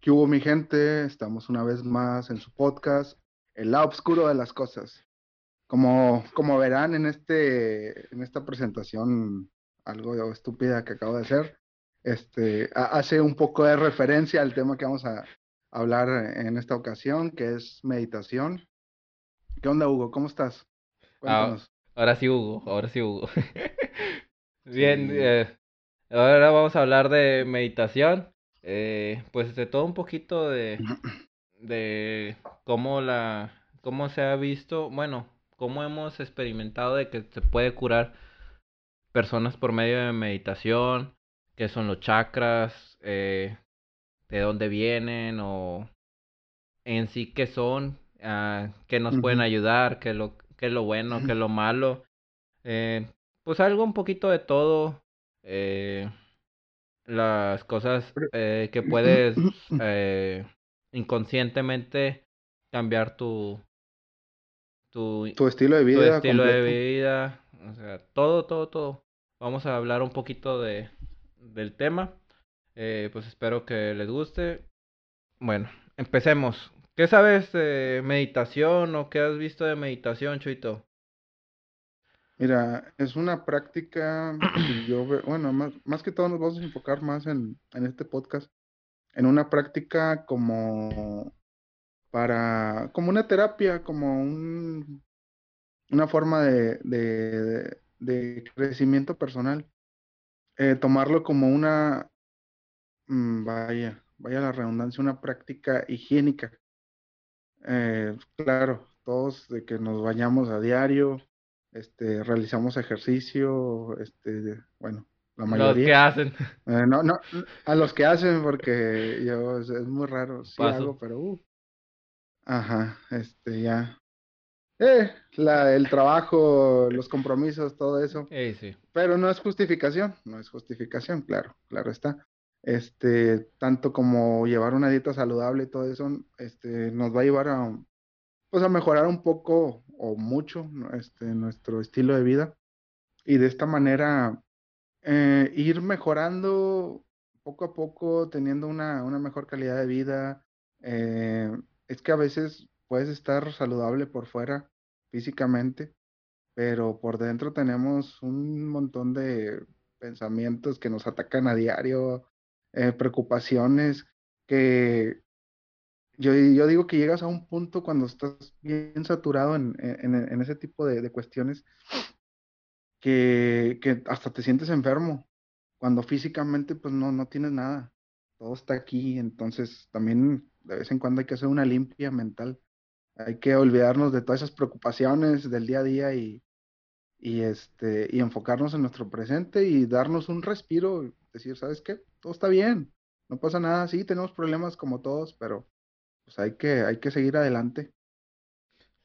¿Qué hubo, mi gente? Estamos una vez más en su podcast, El lado oscuro de las cosas. Como, como verán en, este, en esta presentación algo estúpida que acabo de hacer, este, hace un poco de referencia al tema que vamos a hablar en esta ocasión, que es meditación. ¿Qué onda, Hugo? ¿Cómo estás? Ah, Cuéntanos. ahora sí, Hugo, ahora sí, Hugo. Bien, eh, ahora vamos a hablar de meditación. Eh, pues de todo un poquito de, de cómo la, cómo se ha visto, bueno, cómo hemos experimentado de que se puede curar personas por medio de meditación, qué son los chakras, eh, de dónde vienen o en sí qué son, uh, qué nos pueden ayudar, qué, lo, qué es lo bueno, qué es lo malo. Eh, pues algo un poquito de todo. Eh, las cosas eh, que puedes eh, inconscientemente cambiar tu, tu, tu estilo de vida. Tu estilo de vida. O sea, todo, todo, todo. Vamos a hablar un poquito de, del tema. Pues espero que les guste. Bueno, empecemos. ¿Qué sabes de meditación o qué has visto de meditación, Chuito? Mira, es una práctica yo veo, bueno, más, más que todo nos vamos a enfocar más en, en este podcast, en una práctica como para, como una terapia, como un, una forma de, de, de crecimiento personal. Eh, tomarlo como una, mm, vaya, vaya la redundancia, una práctica higiénica. Eh, claro, todos de que nos bañamos a diario, este, realizamos ejercicio, este, bueno, la mayoría. Los que hacen. Eh, no, no, a los que hacen, porque yo, es, muy raro, sí hago, pero, uh, ajá, este, ya. Eh, la, el trabajo, los compromisos, todo eso. Sí. Pero no es justificación, no es justificación, claro, claro está. Este, tanto como llevar una dieta saludable y todo eso, este, nos va a llevar a, pues a mejorar un poco o mucho este, nuestro estilo de vida y de esta manera eh, ir mejorando poco a poco, teniendo una, una mejor calidad de vida. Eh, es que a veces puedes estar saludable por fuera físicamente, pero por dentro tenemos un montón de pensamientos que nos atacan a diario, eh, preocupaciones que yo, yo digo que llegas a un punto cuando estás bien saturado en, en, en ese tipo de, de cuestiones que, que, hasta te sientes enfermo, cuando físicamente pues no, no tienes nada, todo está aquí, entonces también de vez en cuando hay que hacer una limpia mental, hay que olvidarnos de todas esas preocupaciones del día a día y, y, este, y enfocarnos en nuestro presente y darnos un respiro, decir, ¿sabes qué? Todo está bien, no pasa nada, sí, tenemos problemas como todos, pero pues hay que, hay que seguir adelante.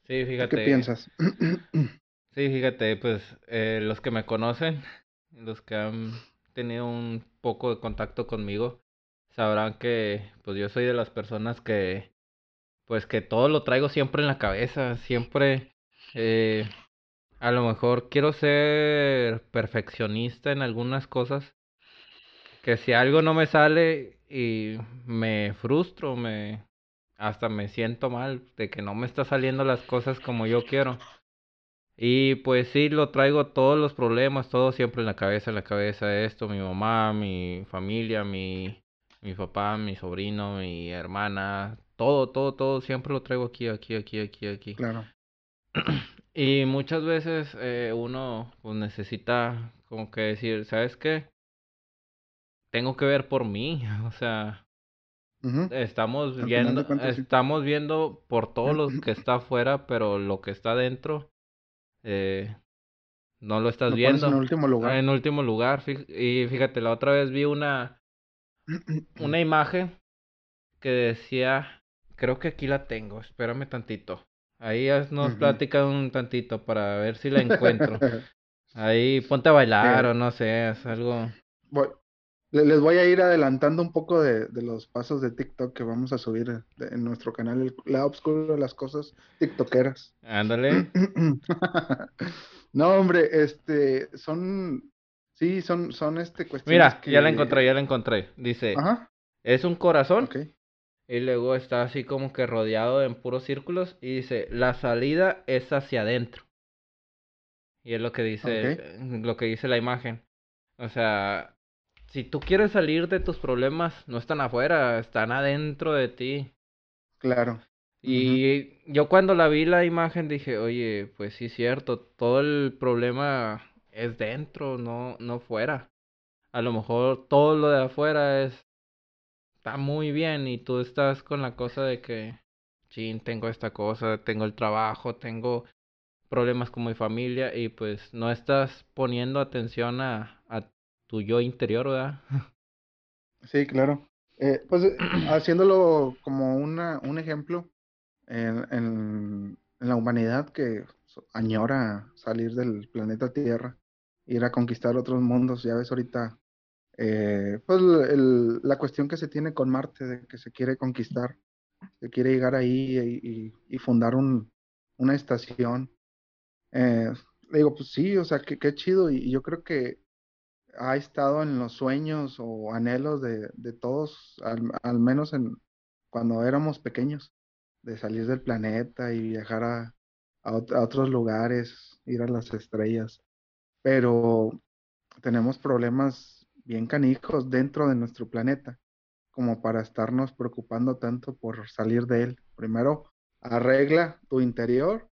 Sí, fíjate. ¿Qué piensas? Sí, fíjate, pues eh, los que me conocen, los que han tenido un poco de contacto conmigo, sabrán que pues yo soy de las personas que pues que todo lo traigo siempre en la cabeza, siempre eh, a lo mejor quiero ser perfeccionista en algunas cosas, que si algo no me sale y me frustro, me hasta me siento mal de que no me está saliendo las cosas como yo quiero. Y pues sí, lo traigo todos los problemas, todo siempre en la cabeza, en la cabeza, esto, mi mamá, mi familia, mi, mi papá, mi sobrino, mi hermana, todo, todo, todo, siempre lo traigo aquí, aquí, aquí, aquí, aquí. Claro. Y muchas veces eh, uno pues necesita como que decir, ¿sabes qué? Tengo que ver por mí, o sea, Estamos viendo, estamos viendo por todo lo que está afuera, pero lo que está dentro eh, no lo estás viendo. En último lugar. En último lugar. Y fíjate, la otra vez vi una, una imagen que decía, creo que aquí la tengo, espérame tantito. Ahí nos uh un tantito para ver si la encuentro. Ahí ponte a bailar o no sé, es algo. Les voy a ir adelantando un poco de, de, los pasos de TikTok que vamos a subir en nuestro canal, el lado oscuro de las cosas tiktokeras. Ándale. no, hombre, este, son, Sí, son, son este cuestiones Mira, ya la encontré, ya la encontré. Dice, Ajá, es un corazón y luego está así como que rodeado en puros círculos y dice, la salida es hacia adentro. Y es lo que dice, lo que dice la imagen. O sea, si tú quieres salir de tus problemas, no están afuera, están adentro de ti. Claro. Y yo cuando la vi la imagen dije, oye, pues sí es cierto, todo el problema es dentro, no, no fuera. A lo mejor todo lo de afuera es está muy bien y tú estás con la cosa de que, chin, tengo esta cosa, tengo el trabajo, tengo problemas con mi familia y pues no estás poniendo atención a tu yo interior, ¿verdad? Sí, claro. Eh, pues eh, haciéndolo como una, un ejemplo en, en, la humanidad que añora salir del planeta Tierra, ir a conquistar otros mundos. Ya ves ahorita, eh, pues la cuestión que se tiene con Marte, de que se quiere conquistar, se quiere llegar ahí y, fundar un, una estación. Le digo, pues sí, o sea, qué chido. Y yo creo que ha estado en los sueños o anhelos de, todos, al, menos en cuando éramos pequeños, de salir del planeta y viajar a otros lugares, ir a las estrellas. Pero tenemos problemas bien canijos dentro de nuestro planeta, como para estarnos preocupando tanto por salir de él. Primero, arregla tu interior,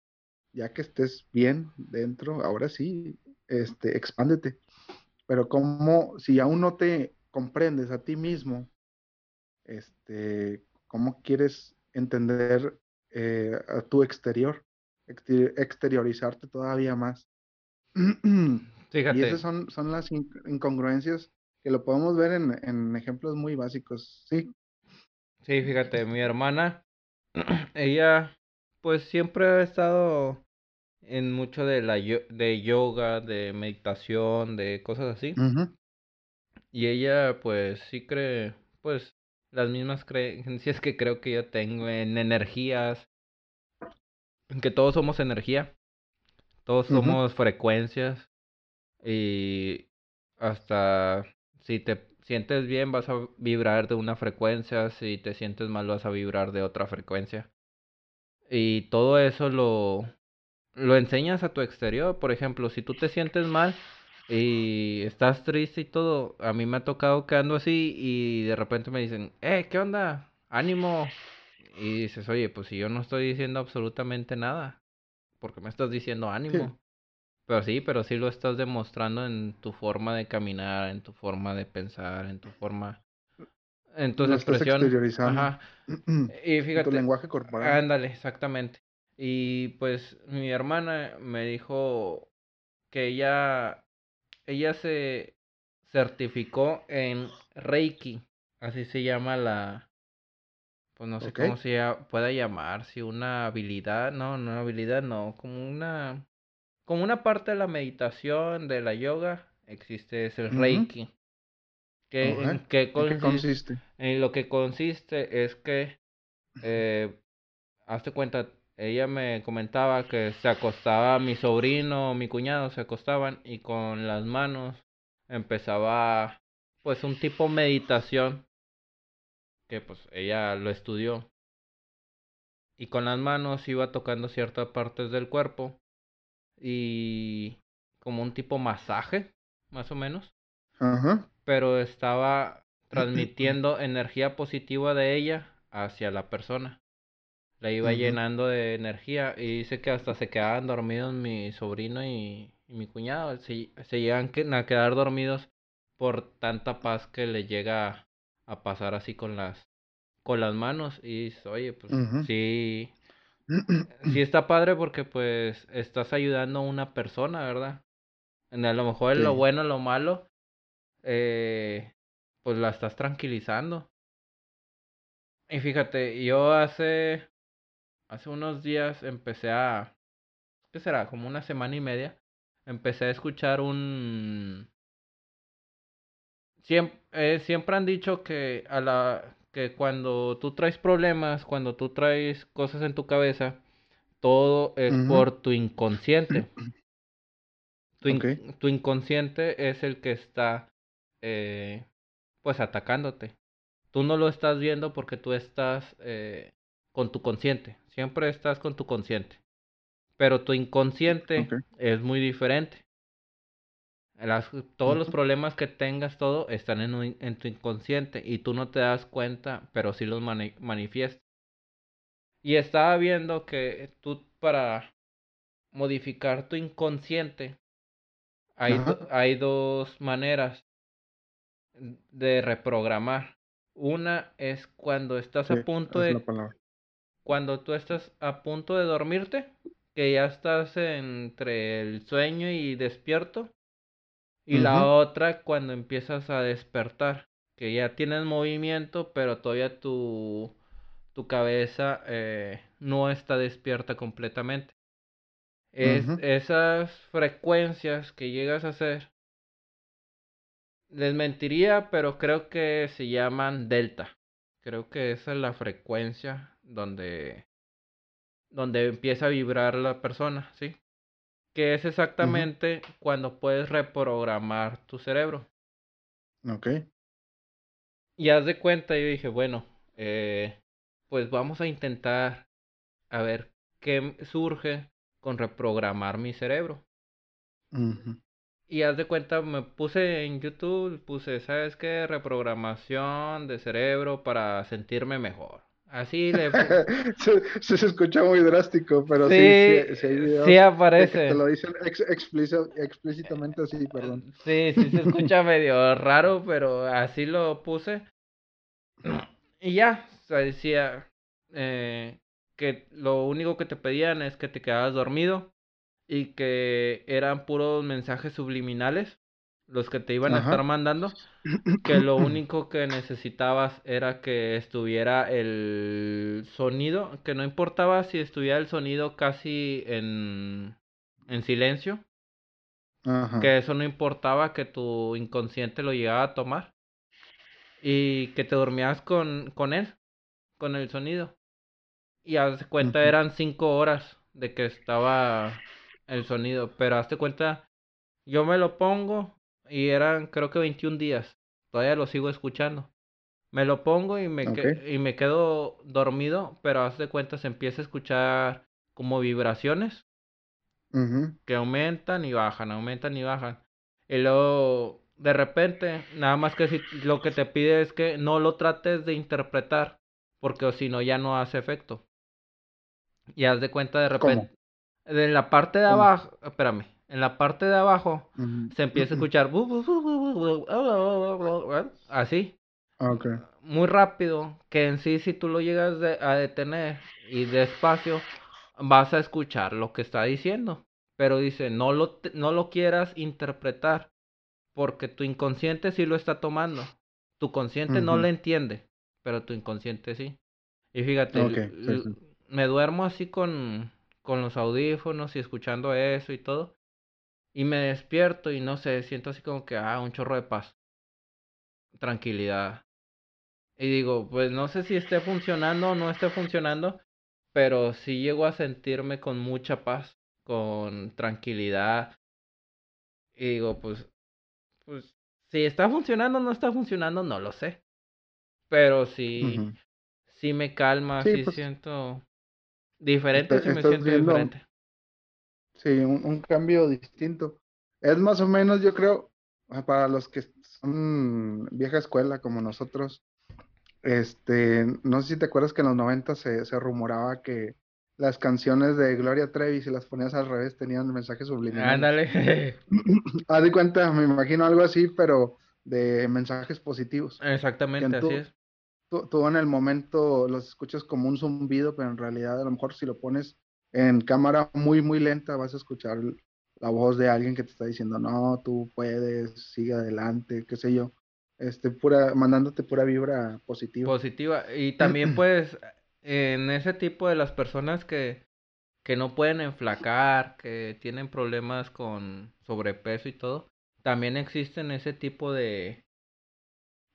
ya que estés bien dentro, ahora sí, este, expándete. Pero como si aún no te comprendes a ti mismo, este, ¿cómo quieres entender eh, a tu exterior? Exter- exteriorizarte todavía más. Y esas son, son las in- incongruencias que lo podemos ver en, en ejemplos muy básicos. Sí. sí, fíjate, mi hermana, ella pues siempre ha estado en mucho de la yo- de yoga, de meditación, de cosas así. Y ella pues sí cree pues las mismas creencias que creo que yo tengo en energías, en que todos somos energía, todos somos frecuencias y hasta si te sientes bien vas a vibrar de una frecuencia, si te sientes mal vas a vibrar de otra frecuencia. Y todo eso lo lo enseñas a tu exterior. Por ejemplo, si tú te sientes mal y estás triste y todo, a mí me ha tocado que ando así y de repente me dicen, eh, ¿qué onda? Ánimo. Y dices, oye, pues si yo no estoy diciendo absolutamente nada, ¿por qué me estás diciendo Sí, ánimo? Pero sí, pero sí lo estás demostrando en tu forma de caminar, en tu forma de pensar, en tu forma, en tus lo estás expresiones. exteriorizando. Ajá. Y En tu fíjate, lenguaje corporal. ándale, exactamente. Y pues mi hermana me dijo que ella, ella se certificó en Reiki, así se llama la, pues no sé cómo se pueda llamar, si una habilidad, no, no habilidad, no, como una, como una parte de la meditación, de la yoga, existe es el Reiki. ¿Qué, ok. en qué ¿En qué consiste? consiste? En lo que consiste es que eh, hazte cuenta, ella me comentaba que se acostaba mi sobrino, mi cuñado, se acostaban y con las manos empezaba pues un tipo meditación que pues ella lo estudió y con las manos iba tocando ciertas partes del cuerpo y como un tipo masaje, más o menos, Ajá. pero estaba transmitiendo energía positiva de ella hacia la persona. La iba llenando de energía y dice que hasta se quedaban dormidos mi sobrino y, y mi cuñado. Se, se llegan a quedar dormidos por tanta paz que le llega a pasar así con las con las manos y dices, oye, pues sí, sí está padre porque pues estás ayudando a una persona, ¿verdad? En a lo mejor en lo bueno, en lo malo, eh, pues la estás tranquilizando. Y fíjate, yo hace hace unos días empecé a ¿qué será? Como una semana y media, empecé a escuchar un... Siempre, siempre han dicho que a la que cuando tú traes problemas, cuando tú traes cosas en tu cabeza, todo es por tu inconsciente. Tu, inconsciente es el que está, eh, pues, atacándote. Tú no lo estás viendo porque tú estás eh, con tu consciente. Siempre estás con tu consciente. Pero tu inconsciente es muy diferente. todos los problemas que tengas, todo, están en, en, tu inconsciente y tú no te das cuenta, pero sí los manifiestas. Y estaba viendo que tú para modificar tu inconsciente hay, hay dos maneras de reprogramar. Una es cuando estás a punto de... Cuando tú estás a punto de dormirte, que ya estás entre el sueño y despierto. Y la otra cuando empiezas a despertar, que ya tienes movimiento, pero todavía tu, tu cabeza eh, no está despierta completamente. Es, Esas frecuencias que llegas a hacer, les mentiría, pero creo que se llaman delta. Creo que esa es la frecuencia donde, donde empieza a vibrar la persona, ¿sí? Que es exactamente cuando puedes reprogramar tu cerebro. Ok. Y haz de cuenta, yo dije, bueno, eh, pues vamos a intentar a ver qué surge con reprogramar mi cerebro. Y haz de cuenta, me puse en YouTube, puse, ¿sabes qué? Reprogramación de cerebro para sentirme mejor. Así le... se, se, escucha muy drástico, pero sí, sí, sí, aparece. te lo dicen explícitamente así, perdón. Sí, sí, se escucha medio raro, pero así lo puse. Y ya, o sea, decía, eh, que lo único que te pedían es que te quedaras dormido y que eran puros mensajes subliminales los que te iban a estar mandando, que lo único que necesitabas era que estuviera el sonido, que no importaba si estuviera el sonido casi en, en silencio, que eso no importaba, que tu inconsciente lo llegaba a tomar y que te dormías con, con él, con el sonido. Y hazte cuenta, eran cinco horas de que estaba el sonido. Pero hazte cuenta, yo me lo pongo y eran creo que 21 días. Todavía lo sigo escuchando. Me lo pongo y me, y me quedo dormido, pero hazte cuenta, se empieza a escuchar como vibraciones que aumentan y bajan, aumentan y bajan. Y luego, de repente, nada más que si lo que te pide es que no lo trates de interpretar, porque si no ya no hace efecto. Y haz de cuenta de repente. En la parte de abajo, espérame, en la parte de abajo se empieza a escuchar así. Okay. Muy rápido, que en sí si tú lo llegas a detener y despacio, vas a escuchar lo que está diciendo. Pero dice, no lo, no lo quieras interpretar, porque tu inconsciente sí lo está tomando. Tu consciente no lo entiende, pero tu inconsciente sí. Y fíjate, me duermo así con, con los audífonos y escuchando eso y todo. Y me despierto y no sé, siento así como que, ah, un chorro de paz. Tranquilidad. Y digo, pues no sé si esté funcionando o no esté funcionando, pero sí llego a sentirme con mucha paz, con tranquilidad. Y digo, pues, pues, si está funcionando o no está funcionando, no lo sé. Pero sí, sí me calma, sí, pues siento Diferente si me siento diferente. Sí, un, cambio distinto. Es más o menos, yo creo, para los que son vieja escuela como nosotros, este, no sé si te acuerdas que en los 90 se, se rumoraba que las canciones de Gloria Trevi, si las ponías al revés, tenían mensajes subliminales. Ándale. Haz de cuenta, me imagino algo así, pero de mensajes positivos. Exactamente, así es tú, en el momento los escuchas como un zumbido, pero en realidad a lo mejor si lo pones en cámara muy, muy lenta vas a escuchar la voz de alguien que te está diciendo, no, tú puedes, sigue adelante, qué sé yo. Este, pura, mandándote pura vibra positiva. Positiva. Y también pues en ese tipo de las personas que, que no pueden enflacar, que tienen problemas con sobrepeso y todo, también existen ese tipo de,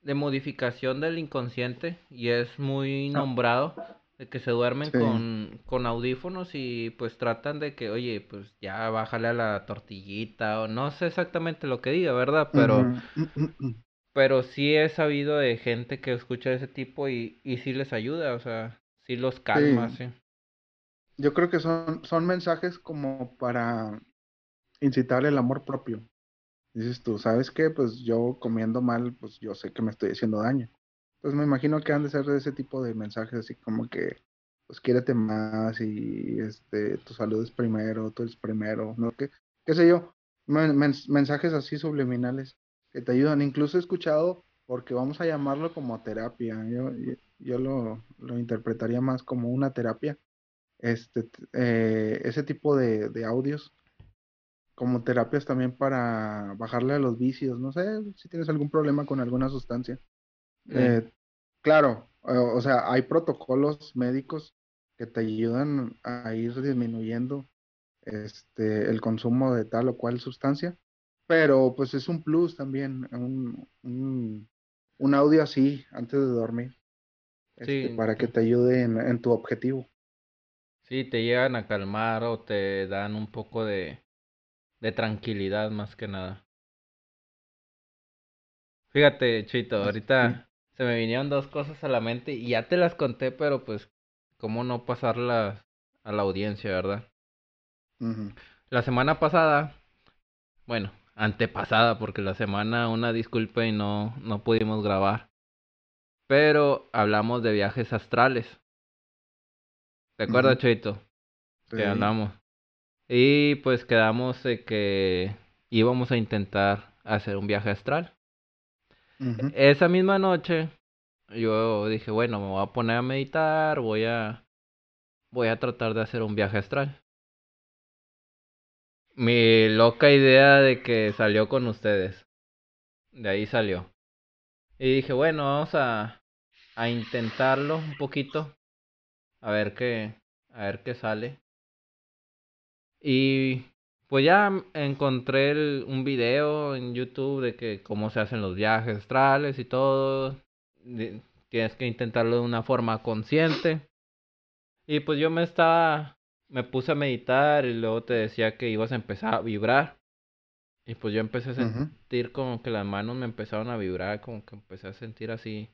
de modificación del inconsciente y es muy ah. nombrado de que se duermen con, con audífonos y pues tratan de que, oye, pues ya bájale a la tortillita o no sé exactamente lo que diga, ¿verdad? Pero, pero sí he sabido de gente que escucha ese tipo y, y sí les ayuda, o sea, sí los calma, sí. Yo creo que son, son mensajes como para incitar el amor propio. Dices tú, ¿sabes qué? Pues yo comiendo mal, pues yo sé que me estoy haciendo daño. Pues me imagino que han de ser de ese tipo de mensajes, así como que, pues quiérete más y este, tu salud es primero, tú eres primero, ¿no? ¿Qué, qué sé yo? mensajes así subliminales que te ayudan. Incluso he escuchado, porque vamos a llamarlo como terapia, yo, yo lo, lo interpretaría más como una terapia, este, eh, ese tipo de, de audios como terapias también para bajarle a los vicios, no sé si tienes algún problema con alguna sustancia. Eh, claro, o sea, hay protocolos médicos que te ayudan a ir disminuyendo este, el consumo de tal o cual sustancia, pero pues es un plus también, un, un, audio así antes de dormir, este, para que te ayude en, en tu objetivo. Sí, te llegan a calmar o te dan un poco de, de tranquilidad más que nada. Fíjate, Chito, ahorita se me vinieron dos cosas a la mente y ya te las conté, pero pues, ¿cómo no pasarlas a la audiencia, verdad? La semana pasada, bueno, antepasada, porque la semana, una disculpa y no, no pudimos grabar. Pero hablamos de viajes astrales. ¿Te acuerdas, Chito? Que hablamos. Y pues quedamos de que íbamos a intentar hacer un viaje astral. Esa misma noche yo dije, bueno, me voy a poner a meditar, voy a voy a tratar de hacer un viaje astral. Mi loca idea de que salió con ustedes. De ahí salió. Y dije, bueno, vamos a a intentarlo un poquito. A ver qué a ver qué sale. Y pues ya encontré un video en YouTube de que cómo se hacen los viajes astrales y todo. Tienes que intentarlo de una forma consciente. Y pues yo me estaba, me puse a meditar y luego te decía que ibas a empezar a vibrar. Y pues yo empecé a sentir como que las manos me empezaron a vibrar, como que empecé a sentir así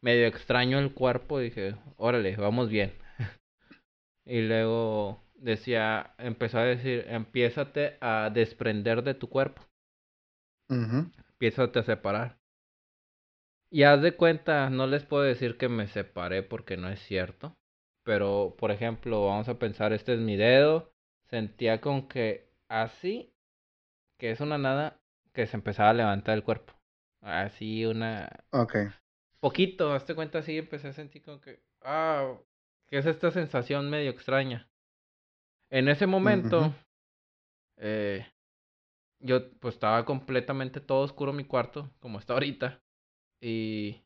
medio extraño el cuerpo. Dije, órale, vamos bien. y luego decía, empezó a decir, empiézate a desprender de tu cuerpo. Uh Empiézate a separar. Y haz de cuenta, no les puedo decir que me separé porque no es cierto. Pero, por ejemplo, vamos a pensar, este es mi dedo. Sentía con que así, que es una nada, que se empezaba a levantar el cuerpo. Así una... Ok. Poquito, hazte cuenta así, empecé a sentir como que... Ah, que es esta sensación medio extraña. En ese momento, eh, yo pues estaba completamente todo oscuro mi cuarto, como está ahorita, y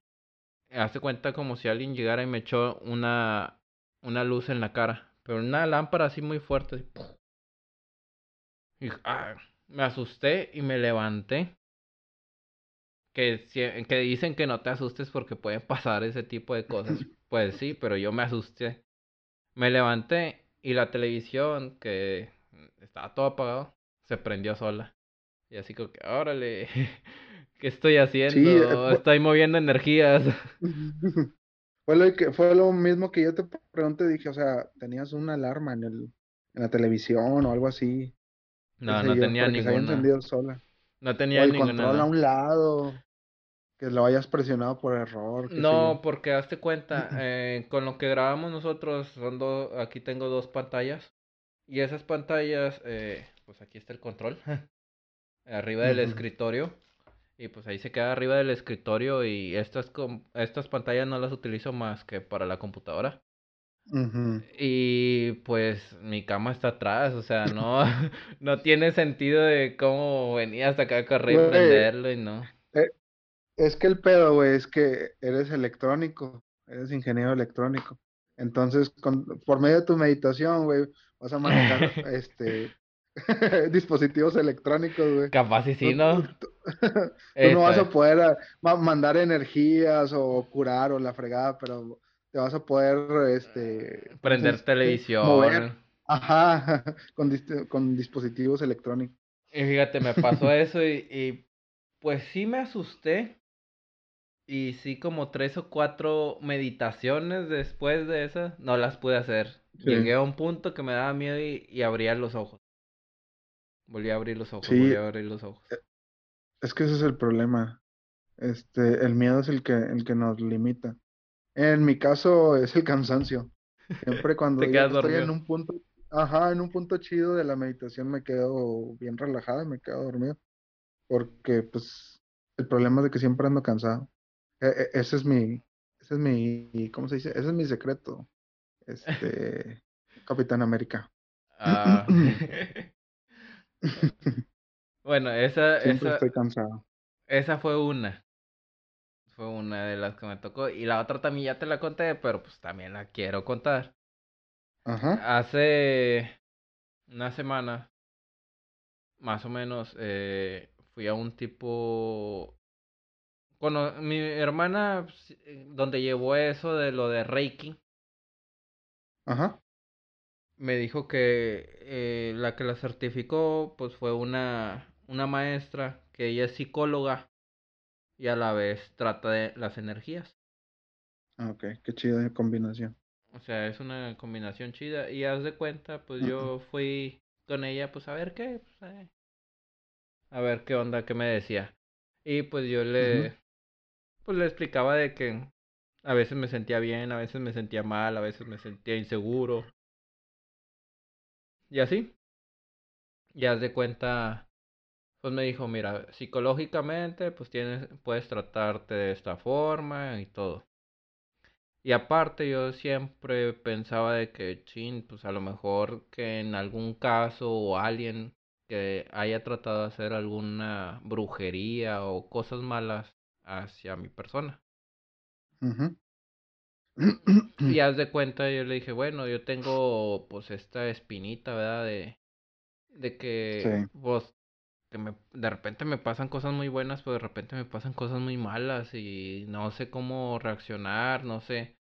hace cuenta como si alguien llegara y me echó una, una luz en la cara, pero una lámpara así muy fuerte. y ah, me asusté y me levanté. Que, que dicen que no te asustes porque pueden pasar ese tipo de cosas. Pues sí, pero yo me asusté. Me levanté y la televisión, que estaba todo apagado, se prendió sola. Y así como que, órale, ¿qué estoy haciendo? Eh, estoy moviendo energías. Fue lo, que, fue lo mismo que yo te pregunté, dije, o sea, ¿tenías una alarma en, el, en la televisión o algo así? No, no tenía ninguna. Se había encendido sola. No tenía o el control a un lado que lo hayas presionado por error. No, porque hazte cuenta, eh, con lo que grabamos nosotros, son dos, aquí tengo dos pantallas. Y esas pantallas, eh, pues aquí está el control, arriba del escritorio. Y pues ahí se queda arriba del escritorio y estas, estas pantallas no las utilizo más que para la computadora. Y pues mi cama está atrás, o sea, no, no tiene sentido de cómo venía hasta acá a correr y prenderlo y no. Eh, es que el pedo, güey, es que eres electrónico, eres ingeniero electrónico. Entonces, con, por medio de tu meditación, güey, vas a manejar este dispositivos electrónicos, güey. Capaz y sí, ¿no? Tú, no vas a poder ah, mandar energías o curar o la fregada, pero te vas a poder, este... Prender televisión. Ajá, con, con dispositivos electrónicos. Y fíjate, me pasó eso y, y pues sí me asusté. Y sí, como tres o cuatro meditaciones después de esas, no las pude hacer. Llegué a un punto que me daba miedo y, abría los ojos. Volví a abrir los ojos, volví a abrir los ojos. Eh, es que ese es el problema. Este, el miedo es el que, el que nos limita. En mi caso es el cansancio. Siempre cuando estoy en un punto, ajá, en un punto chido de la meditación me quedo bien relajado y me quedo dormido. Porque pues el problema es de que siempre ando cansado. E, e, ese es mi, ese es mi, ¿cómo se dice? Ese es mi secreto. Este, Capitán América. Ah. bueno, esa, Siempre estoy cansado. Esa fue una. Fue una de las que me tocó. Y la otra también ya te la conté, pero pues también la quiero contar. Ajá. Hace una semana, más o menos, eh, fui a un tipo bueno, mi hermana, pues, eh, donde llevó eso de lo de Reiki, Ajá. me dijo que eh, la que la certificó, pues fue una, una maestra, que ella es psicóloga y a la vez trata de las energías. Ah, ok, qué chida combinación. O sea, es una combinación chida. Y haz de cuenta, pues yo fui con ella, pues a ver qué, pues, eh, a ver qué onda, qué me decía. Y pues yo le, pues le explicaba de que a veces me sentía bien, a veces me sentía mal, a veces me sentía inseguro. Y así. Ya haz de cuenta, pues me dijo, mira, psicológicamente, pues tienes, puedes tratarte de esta forma y todo. Y aparte yo siempre pensaba de que, chin, pues a lo mejor que en algún caso o alguien que haya tratado de hacer alguna brujería o cosas malas hacia mi persona. y haz de cuenta, yo le dije, bueno, yo tengo pues esta espinita, ¿verdad? De, de que, pues, que me, de repente me pasan cosas muy buenas, pero de repente me pasan cosas muy malas y no sé cómo reaccionar, no sé.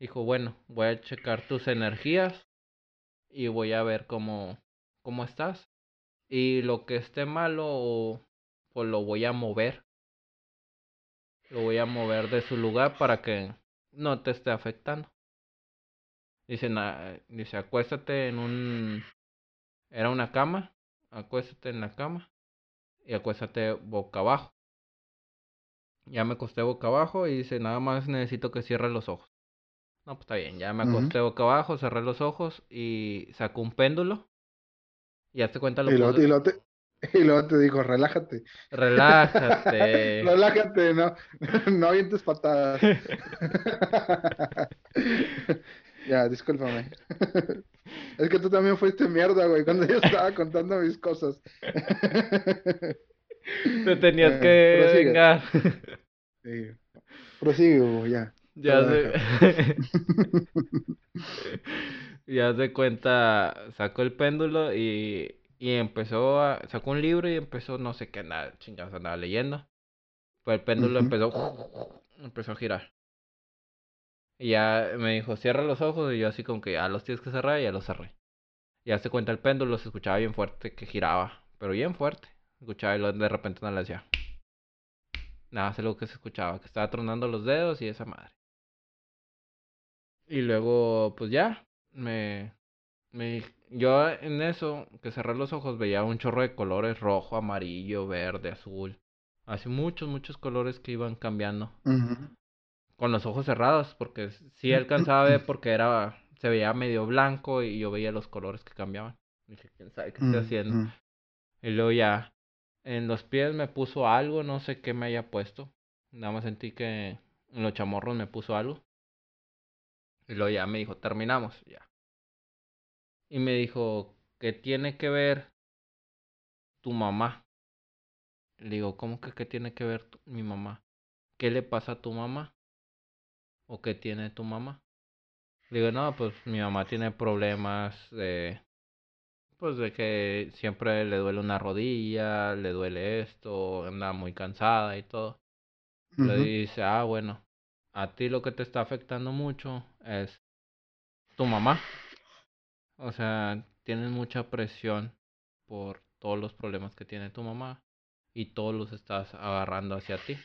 Dijo, bueno, voy a checar tus energías y voy a ver cómo, cómo estás. Y lo que esté malo, pues lo voy a mover lo voy a mover de su lugar para que no te esté afectando. Dice, dice, acuéstate en un... Era una cama. Acuéstate en la cama. Y acuéstate boca abajo. Ya me acosté boca abajo y dice, nada más necesito que cierre los ojos. No, pues está bien, ya me acosté boca abajo, cerré los ojos y sacó un péndulo. Y hazte cuenta lo, y lo, Y luego te dijo, relájate. Relájate. relájate, no, no avientes patadas. ya, discúlpame. es que tú también fuiste mierda, güey, cuando yo estaba contando mis cosas. te tenías eh, que vengar. sí. Prosigue, güey, ya. Ya se... ya se cuenta, sacó el péndulo y y empezó a. Sacó un libro y empezó, no sé qué, nada, chingados, andaba leyendo. Pues el péndulo empezó. Empezó a girar. Y ya me dijo, cierra los ojos. Y yo, así como que ya los tienes que cerrar. Y ya los cerré. Y ya se cuenta el péndulo, se escuchaba bien fuerte que giraba. Pero bien fuerte. Escuchaba y de repente no le hacía. Nada, sé lo que se escuchaba, que estaba tronando los dedos y esa madre. Y luego, pues ya, me, me yo en eso, que cerré los ojos, veía un chorro de colores rojo, amarillo, verde, azul. Hace muchos, muchos colores que iban cambiando. Con los ojos cerrados, porque sí alcanzaba a ver porque era, se veía medio blanco y yo veía los colores que cambiaban. dije, quién sabe qué estoy haciendo. Y luego ya, en los pies me puso algo, no sé qué me haya puesto. Nada más sentí que en los chamorros me puso algo. Y luego ya me dijo, terminamos, ya y me dijo, ¿qué tiene que ver tu mamá? Le digo, ¿cómo que qué tiene que ver mi mamá? ¿Qué le pasa a tu mamá? ¿O qué tiene tu mamá? Le digo, no, pues mi mamá tiene problemas de, pues de que siempre le duele una rodilla, le duele esto, anda muy cansada y todo. Le dice, ah, bueno, a ti lo que te está afectando mucho es tu mamá. O sea, tienes mucha presión por todos los problemas que tiene tu mamá y todos los estás agarrando hacia ti.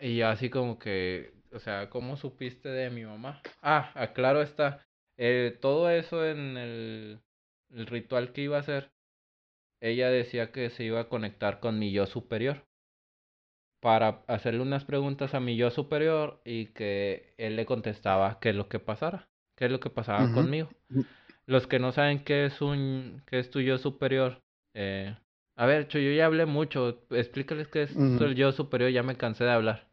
Y así como que, o sea, ¿cómo supiste de mi mamá? Ah, aclaro está. Eh, todo eso en el, el ritual que iba a hacer, ella decía que se iba a conectar con mi yo superior para hacerle unas preguntas a mi yo superior y que él le contestaba qué es lo que pasara, qué es lo que pasaba conmigo. Los que no saben qué es un qué es tu yo superior, eh, a ver, yo ya hablé mucho, explícales qué es el yo superior, ya me cansé de hablar.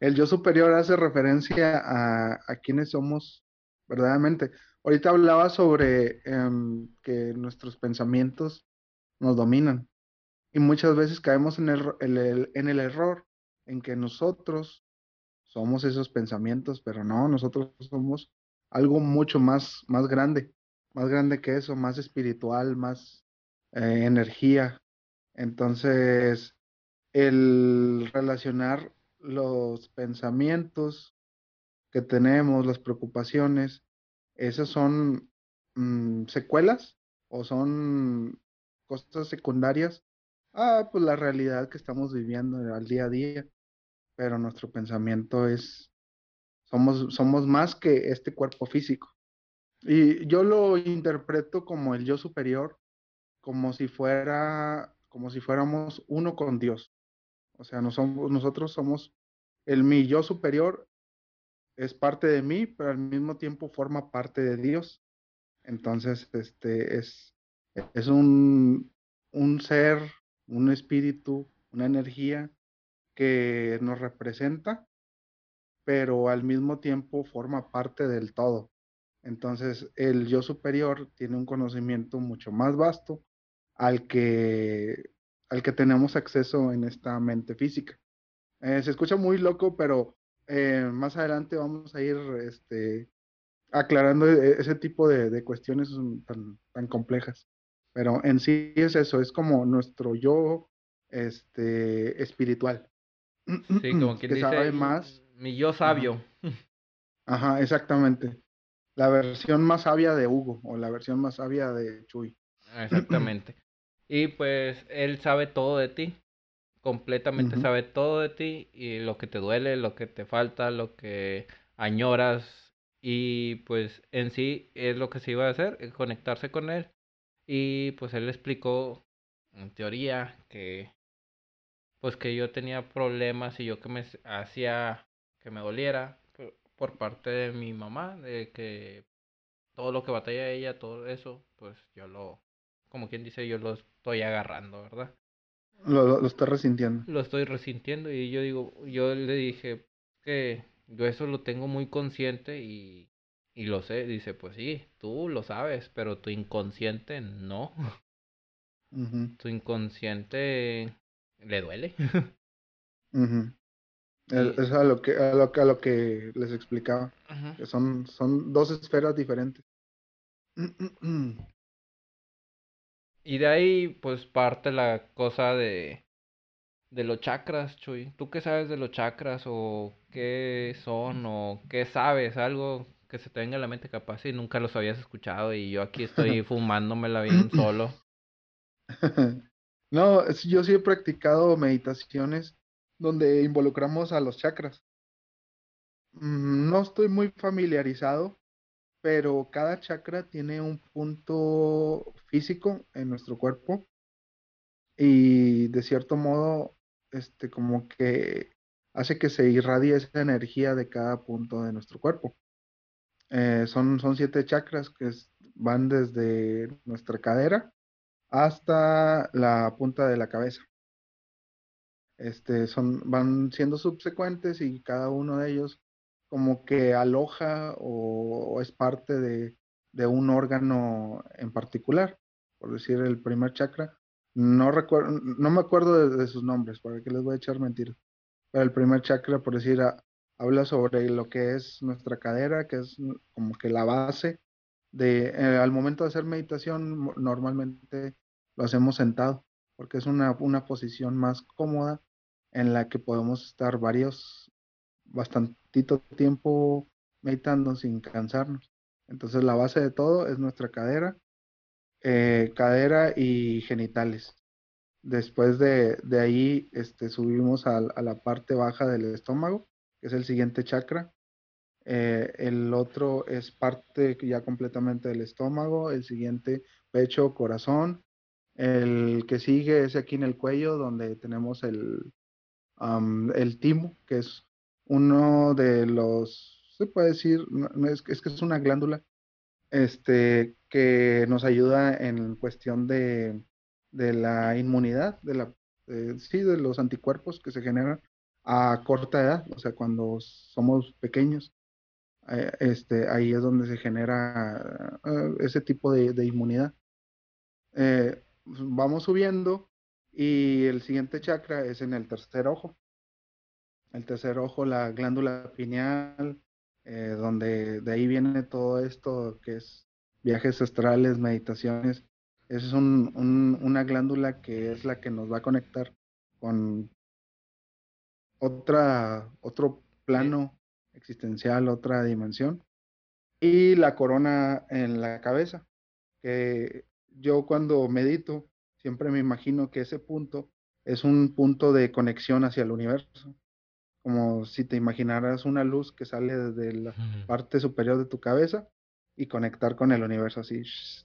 El yo superior hace referencia a, a quienes somos verdaderamente. Ahorita hablaba sobre em, que nuestros pensamientos nos dominan y muchas veces caemos en el, en el error en que nosotros somos esos pensamientos, pero no, nosotros somos algo mucho más, más grande, más grande que eso, más espiritual, más eh, energía. Entonces, el relacionar los pensamientos que tenemos, las preocupaciones, esas son mm, secuelas o son cosas secundarias a pues la realidad que estamos viviendo al día a día. Pero nuestro pensamiento es, somos, somos más que este cuerpo físico. Y yo lo interpreto como el yo superior, como si fuera, como si fuéramos uno con Dios. O sea, nosotros somos el mi yo superior es parte de mí, pero al mismo tiempo forma parte de Dios. Entonces, este es, es un, un ser, un espíritu, una energía que nos representa, pero al mismo tiempo forma parte del todo. Entonces, el yo superior tiene un conocimiento mucho más vasto al que, al que tenemos acceso en esta mente física. Eh, se escucha muy loco, pero eh, más adelante vamos a ir este, aclarando e, ese tipo de, cuestiones tan, tan, complejas. Pero en sí es eso, es como nuestro yo este, espiritual. Sí, como quien dice, más. Mi yo sabio. Ajá, exactamente. La versión más sabia de Hugo o la versión más sabia de Chuy. Exactamente. Y pues él sabe todo de ti. Completamente sabe todo de ti y lo que te duele, lo que te falta, lo que añoras. Y pues en sí es lo que se iba a hacer, conectarse con él. Y pues él explicó en teoría que pues que yo tenía problemas y yo que me hacía que me doliera por parte de mi mamá, de que todo lo que batalla ella, todo eso, pues yo lo como quien dice, yo lo estoy agarrando, ¿verdad? Lo, lo, estoy resintiendo. Lo estoy resintiendo y yo digo, yo le dije que yo eso lo tengo muy consciente y, y lo sé. Dice, pues sí, tú lo sabes, pero tu inconsciente no. Tu inconsciente le duele. Es a lo que a lo, a lo que les explicaba. Que son, son dos esferas diferentes. Y de ahí, pues parte la cosa de, de los chakras, Chuy. ¿Tú qué sabes de los chakras o qué son o qué sabes? Algo que se te venga a la mente capaz y nunca los habías escuchado y yo aquí estoy fumándomela bien solo. No, yo sí he practicado meditaciones donde involucramos a los chakras. Mm, no estoy muy familiarizado, pero cada chakra tiene un punto físico en nuestro cuerpo y de cierto modo, este, como que hace que se irradie esa energía de cada punto de nuestro cuerpo. Eh, son, son siete chakras que van desde nuestra cadera hasta la punta de la cabeza. Este, son, van siendo subsecuentes y cada uno de ellos como que aloja o, es parte de, un órgano en particular, por decir el primer chakra. No recuerdo, no me acuerdo de, sus nombres, para que les voy a echar mentiras. Pero el primer chakra, por decir, habla sobre lo que es nuestra cadera, que es como que la base de, eh, al momento de hacer meditación, normalmente lo hacemos sentado, porque es una, una posición más cómoda en la que podemos estar varios, bastantito tiempo meditando sin cansarnos. Entonces la base de todo es nuestra cadera, eh, cadera y genitales. Después de, de ahí este, subimos a, a, la parte baja del estómago, que es el siguiente chakra. Eh, el otro es parte ya completamente del estómago, el siguiente pecho, corazón. El que sigue es aquí en el cuello, donde tenemos el, um, el timo, que es uno de los, se puede decir, no, es, que es una glándula este, que nos ayuda en cuestión de, de la inmunidad, de la, eh, sí, de los anticuerpos que se generan a corta edad, o sea, cuando somos pequeños. Eh, este, ahí es donde se genera uh, ese tipo de, de inmunidad. Eh, vamos subiendo y el siguiente chakra es en el tercer ojo. El tercer ojo, la glándula pineal, eh, donde de ahí viene todo esto que es viajes astrales, meditaciones. Esa es un, un, una glándula que es la que nos va a conectar con otra, otro plano existencial, otra dimensión. Y la corona en la cabeza, que yo cuando medito siempre me imagino que ese punto es un punto de conexión hacia el universo como si te imaginaras una luz que sale desde la parte superior de tu cabeza y conectar con el universo, así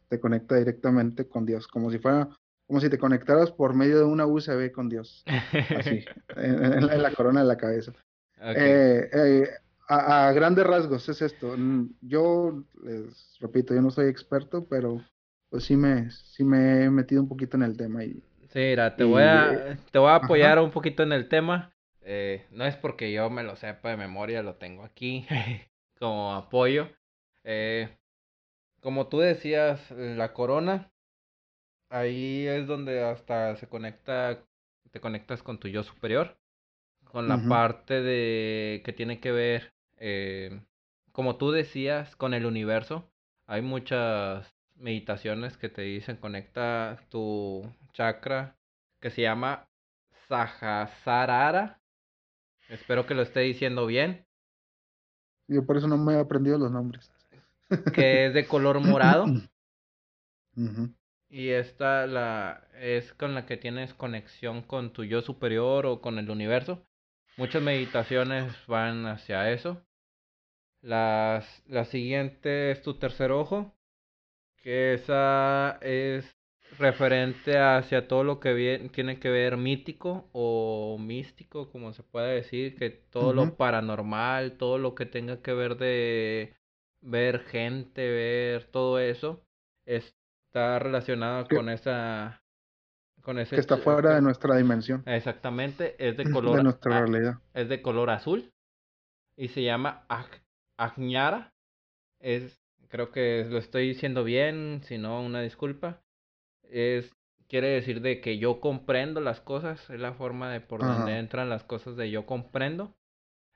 te conecta directamente con Dios, como si fuera, como si te conectaras por medio de una USB con Dios, así, en, en, la, en, la, corona de la cabeza. Okay. Eh, eh, a, a, grandes rasgos es esto. Yo les repito, yo no soy experto, pero pues sí me, sí me he metido un poquito en el tema y. Sí, mira, te y, voy a, te voy a apoyar ajá. un poquito en el tema. Eh, no es porque yo me lo sepa de memoria, lo tengo aquí como apoyo. Eh, como tú decías, la corona, ahí es donde hasta se conecta, te conectas con tu yo superior, con la uh -huh. parte de que tiene que ver, eh, como tú decías, con el universo. Hay muchas meditaciones que te dicen conecta tu chakra que se llama Sahasrara Espero que lo esté diciendo bien. Yo por eso no me he aprendido los nombres. Que es de color morado. uh -huh. Y esta la es con la que tienes conexión con tu yo superior o con el universo. Muchas meditaciones van hacia eso. Las, la siguiente es tu tercer ojo, que esa es referente hacia todo lo que tiene que ver mítico o místico, como se puede decir, que todo uh -huh. lo paranormal, todo lo que tenga que ver de ver gente, ver todo eso, está relacionado con esa con ese que está fuera de nuestra dimensión. Exactamente, es de color de nuestra realidad. Es de color azul y se llama Ajñara. Es creo que lo estoy diciendo bien, si no una disculpa es quiere decir de que yo comprendo las cosas, es la forma de por Ajá. donde entran las cosas de yo comprendo.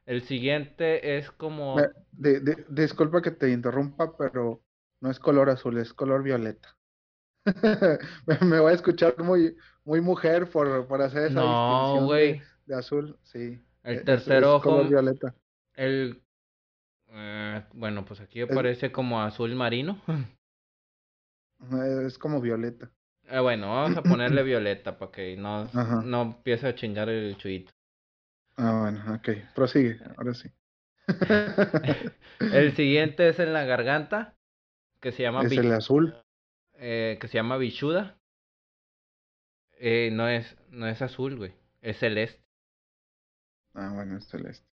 El siguiente es como... De, de, disculpa que te interrumpa, pero no es color azul, es color violeta. Me voy a escuchar muy, muy mujer por, por hacer esa no, distinción de, de, azul, sí. El tercer es, ojo... Color violeta. El... Eh, bueno, pues aquí aparece es... como azul marino. Es como violeta. Eh, bueno, vamos a ponerle violeta para que no, no empiece a chingar el chuito. Ah, bueno, ok. Prosigue, ahora sí. el siguiente es en la garganta, que se llama... Es el azul. Eh, que se llama bichuda. Eh, no es, no es azul, güey. Es celeste. Ah, bueno, es celeste.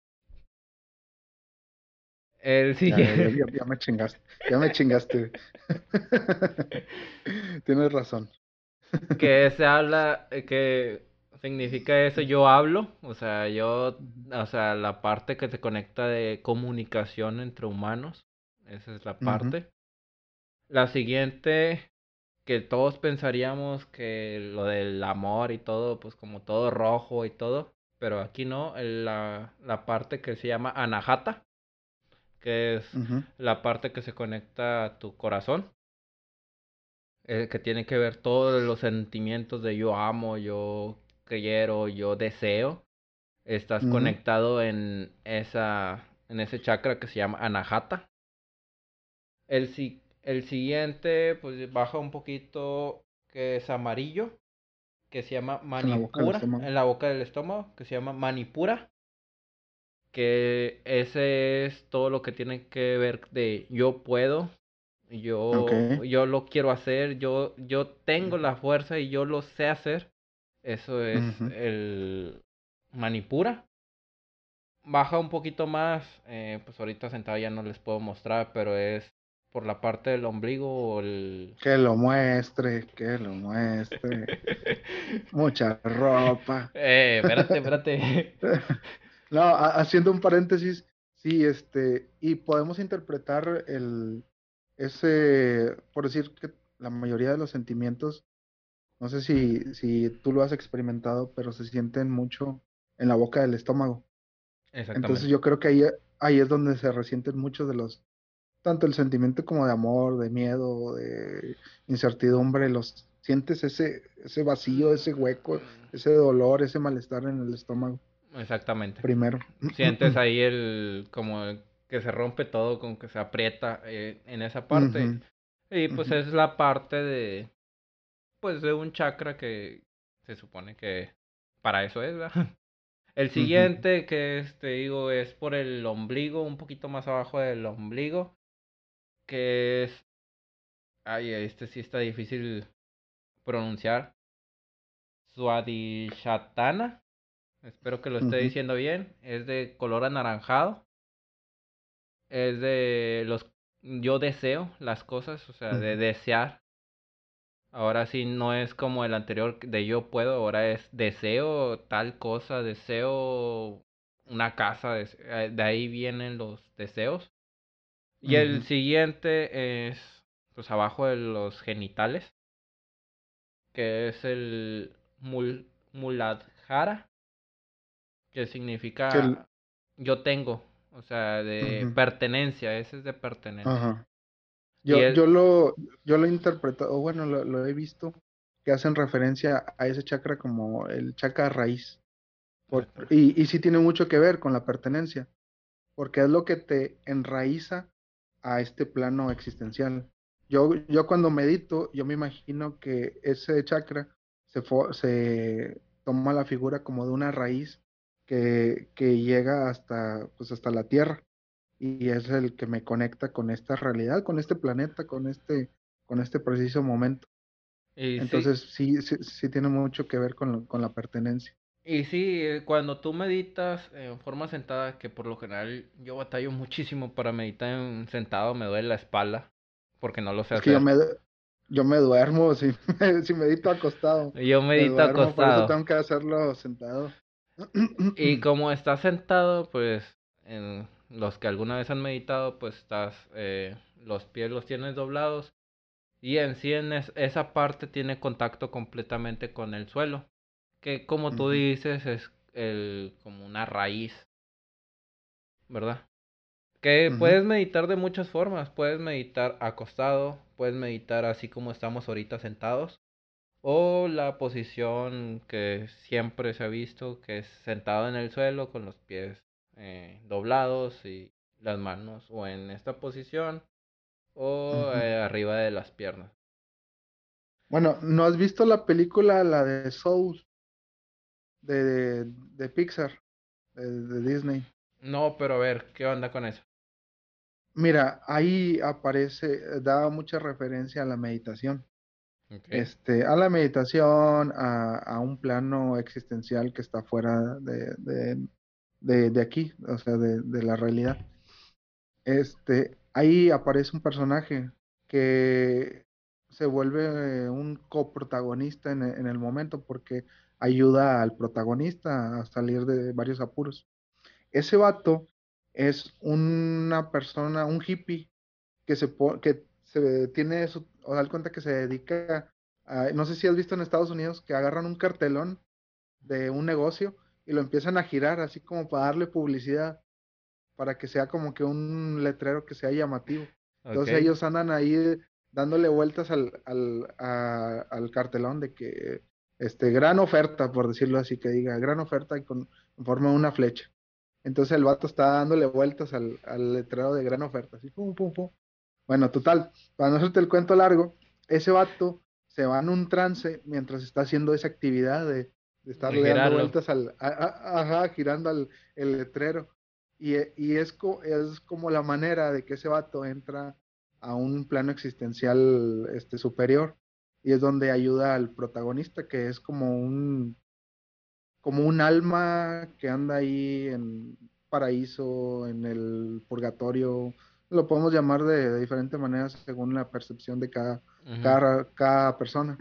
El siguiente. Ya, ya, ya, me chingaste. Ya me chingaste. Tienes razón que se habla, eh, que significa eso, yo hablo, o sea, yo, o sea, la parte que te conecta de comunicación entre humanos, esa es la parte. Uh -huh. La siguiente, que todos pensaríamos que lo del amor y todo, pues como todo rojo y todo, pero aquí no, la, la parte que se llama anahata, que es uh -huh. la parte que se conecta a tu corazón eh, que tiene que ver todos los sentimientos de yo amo, yo quiero, yo deseo. estás conectado en esa en ese chakra que se llama Anahata. El, el siguiente, pues baja un poquito, que es amarillo, que se llama Manipura, en la boca del estómago, que se llama Manipura. Que ese es todo lo que tiene que ver de yo puedo, yo, yo lo quiero hacer, yo, yo tengo la fuerza y yo lo sé hacer. Eso es el Manipura baja un poquito más, eh, pues ahorita sentado ya no les puedo mostrar, pero es por la parte del ombligo o el... Que lo muestre, que lo muestre. Mucha ropa. Eh, espérate, espérate. no, haciendo un paréntesis, sí, este, y podemos interpretar el, ese, por decir que la mayoría de los sentimientos, no sé si, si tú lo has experimentado, pero se sienten mucho en la boca del estómago. Entonces yo creo que ahí, ahí es donde se resienten muchos de los, tanto el sentimiento como de amor, de miedo, de incertidumbre, los sientes ese, ese vacío, ese hueco, mm. ese dolor, ese malestar en el estómago. Exactamente. Primero. Sientes ahí el, como que se rompe todo, como que se aprieta eh, en esa parte. Y pues es la parte de, pues de un chakra que se supone que para eso es, ¿verdad? El siguiente que te digo es por el ombligo, un poquito más abajo del ombligo, que es... Ay, este sí está difícil pronunciar. Swadhishatana. Espero que lo esté diciendo bien. Es de color anaranjado. Es de los... Yo deseo las cosas, o sea, de desear. Ahora sí no es como el anterior de yo puedo, ahora es deseo tal cosa, deseo una casa, eh, de, ahí vienen los deseos. Y el siguiente es pues abajo de los genitales, que es el mul muladhara, que significa yo tengo, o sea, de pertenencia, ese es de pertenencia. Yo, yo, lo, yo lo he interpretado, bueno, lo, he visto, que hacen referencia a ese chakra como el chakra raíz. y, y sí tiene mucho que ver con la pertenencia, porque es lo que te enraiza a este plano existencial. Yo, yo cuando medito, yo me imagino que ese chakra se, se toma la figura como de una raíz que, que llega hasta, pues hasta la tierra y es el que me conecta con esta realidad, con este planeta, con este, con este preciso momento. Entonces sí. sí, tiene mucho que ver con, con, la pertenencia. Y sí, eh, cuando tú meditas en forma sentada, que por lo general yo batallo muchísimo para meditar en sentado, me duele la espalda, porque no lo sé hacer. yo me, yo me duermo si, si medito acostado. Yo medito acostado. Por eso tengo que hacerlo sentado. Y como estás sentado, pues en, los que alguna vez han meditado, pues estás, eh, los pies los tienes doblados y en sí en esa parte tiene contacto completamente con el suelo, que como tú dices es el, como una raíz, ¿verdad? Que puedes meditar de muchas formas, puedes meditar acostado, puedes meditar así como estamos ahorita sentados, o la posición que siempre se ha visto, que es sentado en el suelo con los pies eh, doblados y las manos o en esta posición o eh, arriba de las piernas. Bueno, ¿no has visto la película, la de Soul, de, de, Pixar, de, Disney? No, pero a ver, ¿qué onda con eso? Mira, ahí aparece, da mucha referencia a la meditación. Este, a la meditación, a, a, un plano existencial que está fuera de, de, de aquí, o sea, de, de, la realidad. Este, ahí aparece un personaje que se vuelve un coprotagonista en, en el momento porque ayuda al protagonista a salir de varios apuros. Ese vato es una persona, un hippie que se, que se tiene eso, o da cuenta que se dedica a, no sé si has visto en Estados Unidos que agarran un cartelón de un negocio y lo empiezan a girar así como para darle publicidad, para que sea como que un letrero que sea llamativo. Entonces ellos andan ahí dándole vueltas al, al, al cartelón de que este, gran oferta, por decirlo así, que diga, gran oferta y con, en forma de una flecha. Entonces el vato está dándole vueltas al, al letrero de gran oferta, así, pum, pum, pum. Bueno, total, para no hacerte el cuento largo, ese vato se va en un trance mientras está haciendo esa actividad de, de estar dando vueltas al, ajá, girando al, el letrero. Y, y es, es como la manera de que ese vato entra a un plano existencial este, superior y es donde ayuda al protagonista que es como un como un alma que anda ahí en paraíso, en el purgatorio, lo podemos llamar de, diferentes maneras según la percepción de cada, cada, cada, persona.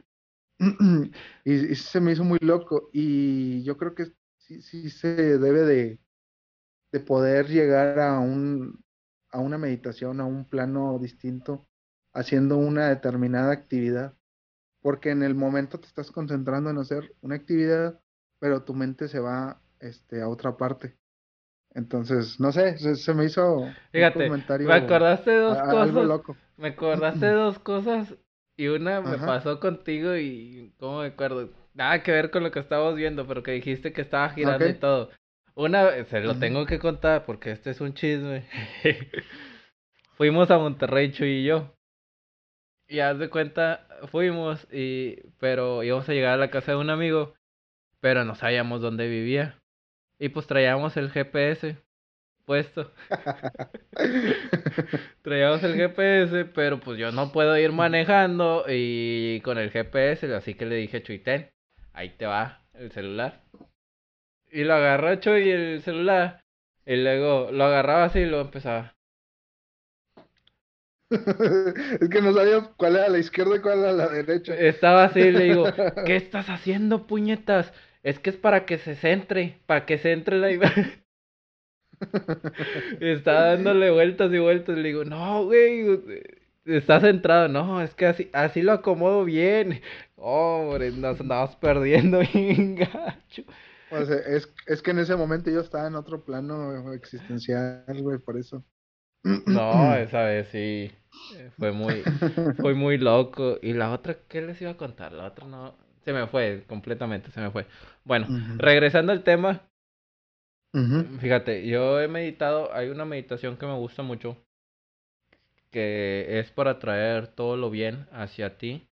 y, se me hizo muy loco y yo creo que sí, sí se debe de, de poder llegar a, un, a una meditación, a un plano distinto, haciendo una determinada actividad porque en el momento te estás concentrando en hacer una actividad, pero tu mente se va este, a otra parte. Entonces, no sé, se, me hizo Fíjate, Me acordaste de dos cosas. Me acordaste de dos cosas y una me pasó contigo y ¿cómo me acuerdo? Nada que ver con lo que estábamos viendo, pero que dijiste que estaba girando y todo. Una, se lo tengo que contar porque este es un chisme. Fuimos a Monterrey, Chuy y yo. Y haz de cuenta, fuimos, y, pero íbamos a llegar a la casa de un amigo, pero no sabíamos dónde vivía. Y pues traíamos el GPS puesto. traíamos el GPS, pero pues yo no puedo ir manejando y con el GPS, así que le dije, Chuiten, ahí te va el celular. Y lo agarró Chuy el celular, y luego lo agarraba así y lo empezaba. es que no sabía cuál era la izquierda y cuál era la derecha. Estaba así, le digo, ¿qué estás haciendo, puñetas? Es que es para que se centre, para que se entre la imagen. Estaba dándole vueltas y vueltas. Le digo, no, güey, está centrado. No, es que así, así lo acomodo bien. hombre, nos andamos perdiendo bien gacho. es, es que en ese momento yo estaba en otro plano existencial, güey, por eso. No, esa vez sí. Eh, fue muy, fue muy loco. Y la otra, ¿qué les iba a contar? La otra no. Se me fue completamente, se me fue. Bueno, regresando al tema. Fíjate, yo he meditado, hay una meditación que me gusta mucho, que es para traer todo lo bien hacia ti,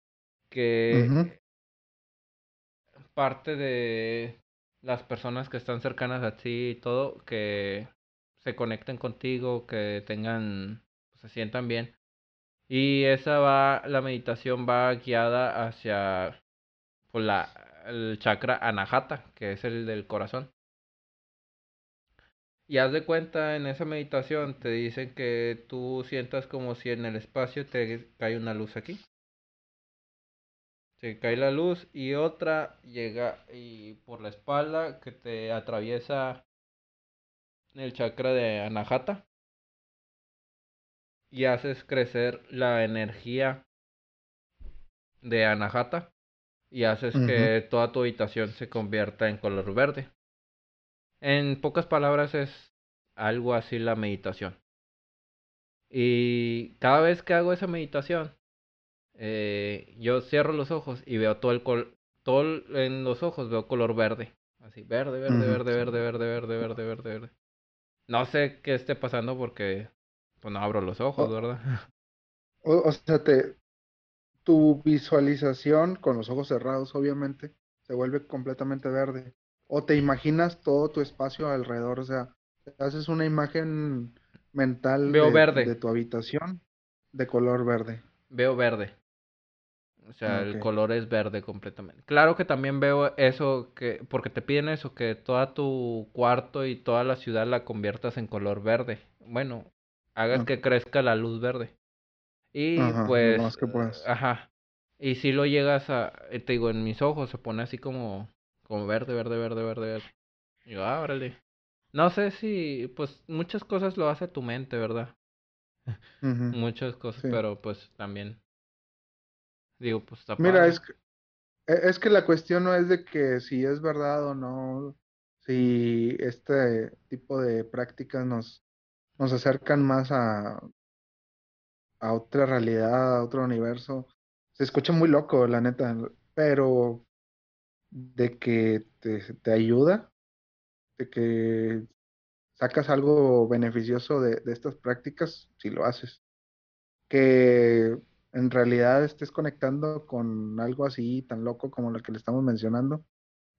que parte de las personas que están cercanas a ti y todo, que se conecten contigo, que tengan, pues, se sientan bien. Y esa va, la meditación va guiada hacia pues, la, el chakra anahata, que es el del corazón. Y haz de cuenta, en esa meditación te dicen que tú sientas como si en el espacio te cae una luz aquí. Se cae la luz y otra llega y por la espalda que te atraviesa en el chakra de Anahata y haces crecer la energía de Anahata y haces que toda tu habitación se convierta en color verde. En pocas palabras es algo así la meditación. Y cada vez que hago esa meditación, eh, yo cierro los ojos y veo todo el color, todo en los ojos veo color verde. Así, verde, verde, verde, verde, verde, verde, verde, verde, verde, verde. No sé qué esté pasando porque pues no abro los ojos, ¿verdad? O, sea, te, tu visualización con los ojos cerrados, obviamente, se vuelve completamente verde. O te imaginas todo tu espacio alrededor, o sea, haces una imagen mental Veo verde. de tu habitación de color verde. Veo verde. O sea, el color es verde completamente. Claro que también veo eso, que porque te piden eso, que toda tu cuarto y toda la ciudad la conviertas en color verde. Bueno, hagas que crezca la luz verde. Y pues... Más que puedas. Ajá. Y si lo llegas a, eh, te digo, en mis ojos se pone así como, como verde, verde, verde, verde, verde. Y yo, ah, No sé si, pues muchas cosas lo hace tu mente, ¿verdad? muchas cosas, pero pues también Digo, pues está Mira, es que, e, es que la cuestión no es de que si es verdad o no, si este tipo de prácticas nos, nos acercan más a, a otra realidad, a otro universo. Se escucha muy loco, la neta, pero de que te, te ayuda, de que sacas algo beneficioso de, de estas prácticas, si lo haces. Que en realidad estés conectando con algo así tan loco como lo que le estamos mencionando,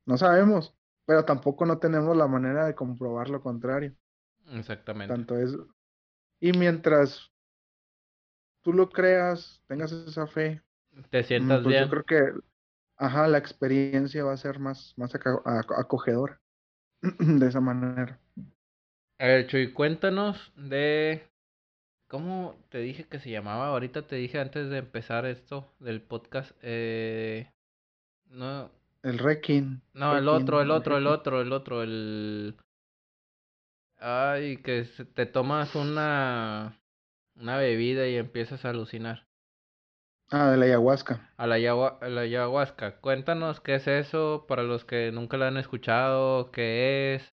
no sabemos, pero tampoco no tenemos la manera de comprobar lo contrario. Exactamente. Tanto es. Y mientras tú lo creas, tengas esa fe, te mm, sientas pues bien. yo creo que, ajá, la experiencia va a ser más, más aco- aco- acogedora de esa manera. A ver, Chuy, cuéntanos de cómo te dije que se llamaba. Ahorita te dije antes de empezar esto del podcast. Eh, no, El Requiem, no, el otro, el otro, el otro, el otro, el. Ay, que te tomas una una bebida y empiezas a alucinar. Ah, de la ayahuasca. A la, ayahua- a la ayahuasca. Cuéntanos qué es eso para los que nunca lo han escuchado, qué es,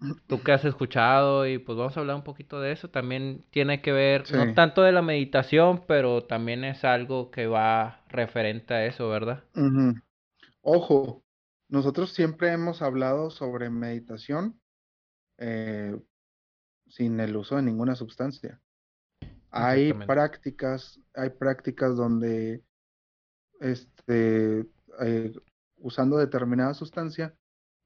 tú qué has escuchado y pues vamos a hablar un poquito de eso. También tiene que ver, no tanto de la meditación, pero también es algo que va referente a eso, ¿verdad? Ojo, nosotros siempre hemos hablado sobre meditación eh, sin el uso de ninguna sustancia. Hay prácticas, hay prácticas donde este, eh, usando determinada sustancia,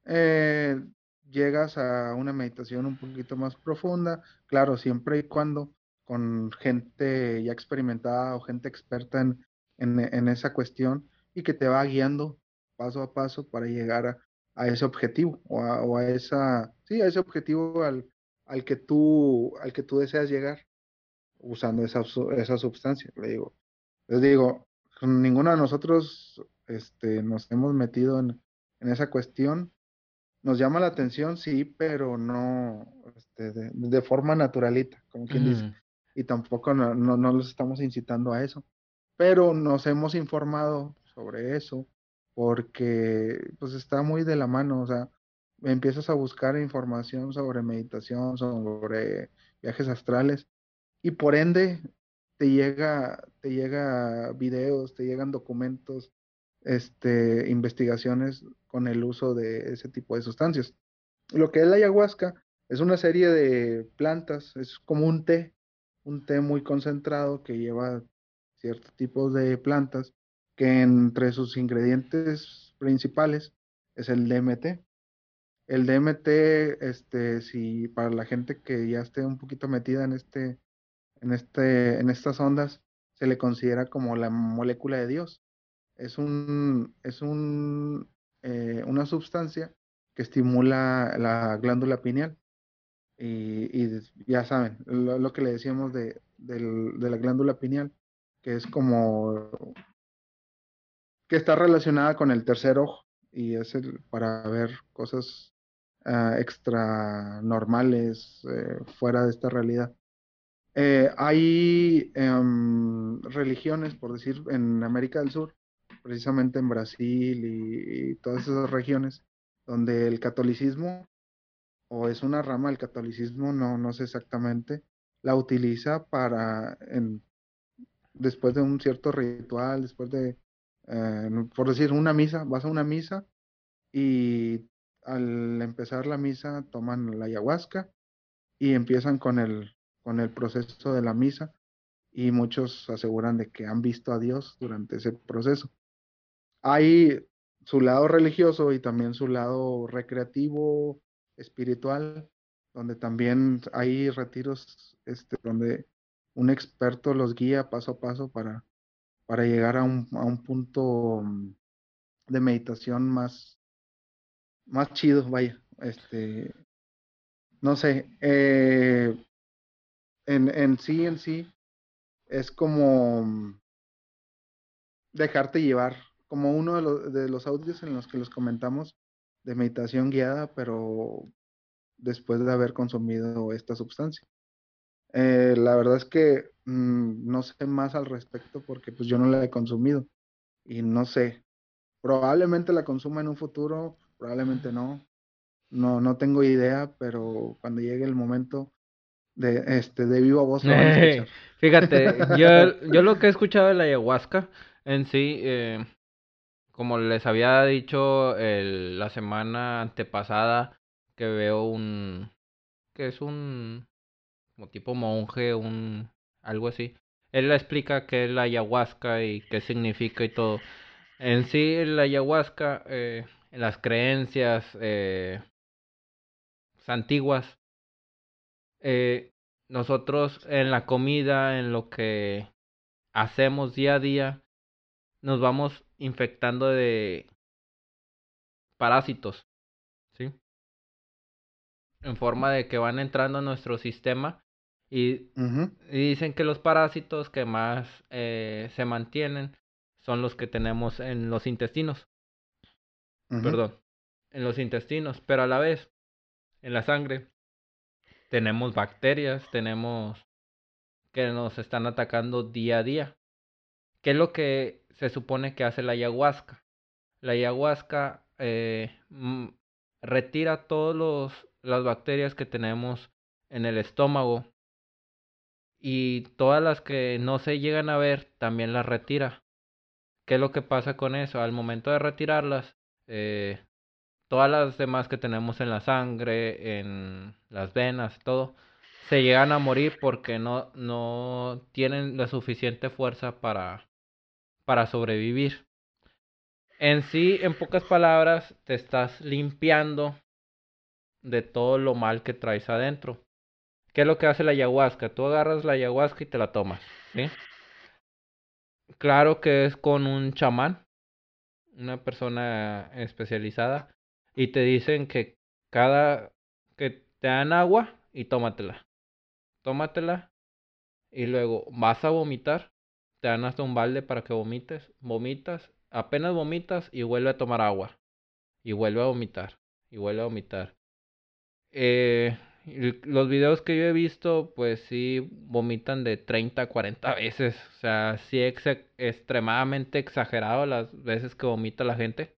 eh, llegas a una meditación un poquito más profunda, claro, siempre y cuando con gente ya experimentada o gente experta en, en, esa cuestión y que te va guiando paso a paso para llegar a, a ese objetivo o a, o a esa, sí, a ese objetivo al, al que tú, al que tú deseas llegar usando esa, esa sustancia, le digo. Les digo, ninguno de nosotros este, nos hemos metido en, en esa cuestión. Nos llama la atención, sí, pero no este, de, de forma naturalita, como quien dice. Y tampoco no, no, no los estamos incitando a eso. Pero nos hemos informado sobre eso porque pues está muy de la mano, o sea, empiezas a buscar información sobre meditación, sobre viajes astrales y por ende te llega, te llega videos, te llegan documentos, este, investigaciones con el uso de ese tipo de sustancias. Lo que es la ayahuasca es una serie de plantas, es como un té, un té muy concentrado que lleva ciertos tipos de plantas, que entre sus ingredientes principales es el DMT. El DMT, este, si para la gente que ya esté un poquito metida en este, en este, en estas ondas, se le considera como la molécula de Dios. Es un, es un, eh, una sustancia que estimula la glándula pineal. Y, y ya saben, lo, que le decíamos de, del- de la glándula pineal, que es como que está relacionada con el tercer ojo y es el, para ver cosas ah, extra normales eh, fuera de esta realidad. Eh, hay em, religiones, por decir, en América del Sur, precisamente en Brasil y, todas esas regiones, donde el catolicismo, o es una rama del catolicismo, no, no sé exactamente, la utiliza para, en- después de un cierto ritual, después de, eh, por decir, una misa, vas a una misa y al empezar la misa toman la ayahuasca y empiezan con el, con el proceso de la misa y muchos aseguran de que han visto a Dios durante ese proceso. Hay su lado religioso y también su lado recreativo, espiritual, donde también hay retiros este, donde un experto los guía paso a paso para, para llegar a un, a un punto de meditación más, más chido, vaya. Este, no sé, eh, en, en sí, en sí, es como dejarte llevar, como uno de los, de los audios en los que los comentamos de meditación guiada, pero después de haber consumido esta sustancia. Eh, la verdad es que mm, no sé más al respecto porque pues yo no la he consumido y no sé, probablemente la consuma en un futuro, probablemente no, no, no tengo idea, pero cuando llegue el momento de, este, de viva voz lo van a escuchar. Fíjate, yo, yo lo que he escuchado de la ayahuasca en sí, eh, como les había dicho la semana antepasada, que veo un, que es un, como tipo monje, un, algo así. Él le explica qué es la ayahuasca y qué significa y todo. En sí, la ayahuasca, eh, las creencias eh, antiguas, eh, nosotros en la comida, en lo que hacemos día a día, nos vamos infectando de parásitos, ¿sí? En forma de que van entrando a nuestro sistema y, dicen que los parásitos que más eh, se mantienen son los que tenemos en los intestinos. Perdón, en los intestinos, pero a la vez en la sangre tenemos bacterias, tenemos que nos están atacando día a día. ¿Qué es lo que se supone que hace la ayahuasca? La ayahuasca eh, mm, retira todas las bacterias que tenemos en el estómago y todas las que no se llegan a ver también las retira. ¿Qué es lo que pasa con eso? Al momento de retirarlas, eh, todas las demás que tenemos en la sangre, en las venas, todo, se llegan a morir porque no, no tienen la suficiente fuerza para, para sobrevivir. En sí, en pocas palabras, te estás limpiando de todo lo mal que traes adentro. ¿Qué es lo que hace la ayahuasca? Tú agarras la ayahuasca y te la tomas, ¿sí? Claro que es con un chamán, una persona especializada, y te dicen que cada que te dan agua y tómatela. Tómatela y luego vas a vomitar, te dan hasta un balde para que vomites, vomitas, apenas vomitas y vuelve a tomar agua. Y vuelve a vomitar, y vuelve a vomitar. Eh, los videos que yo he visto, pues sí vomitan de 30 a 40 veces. O sea, sí es extremadamente exagerado las veces que vomita la gente.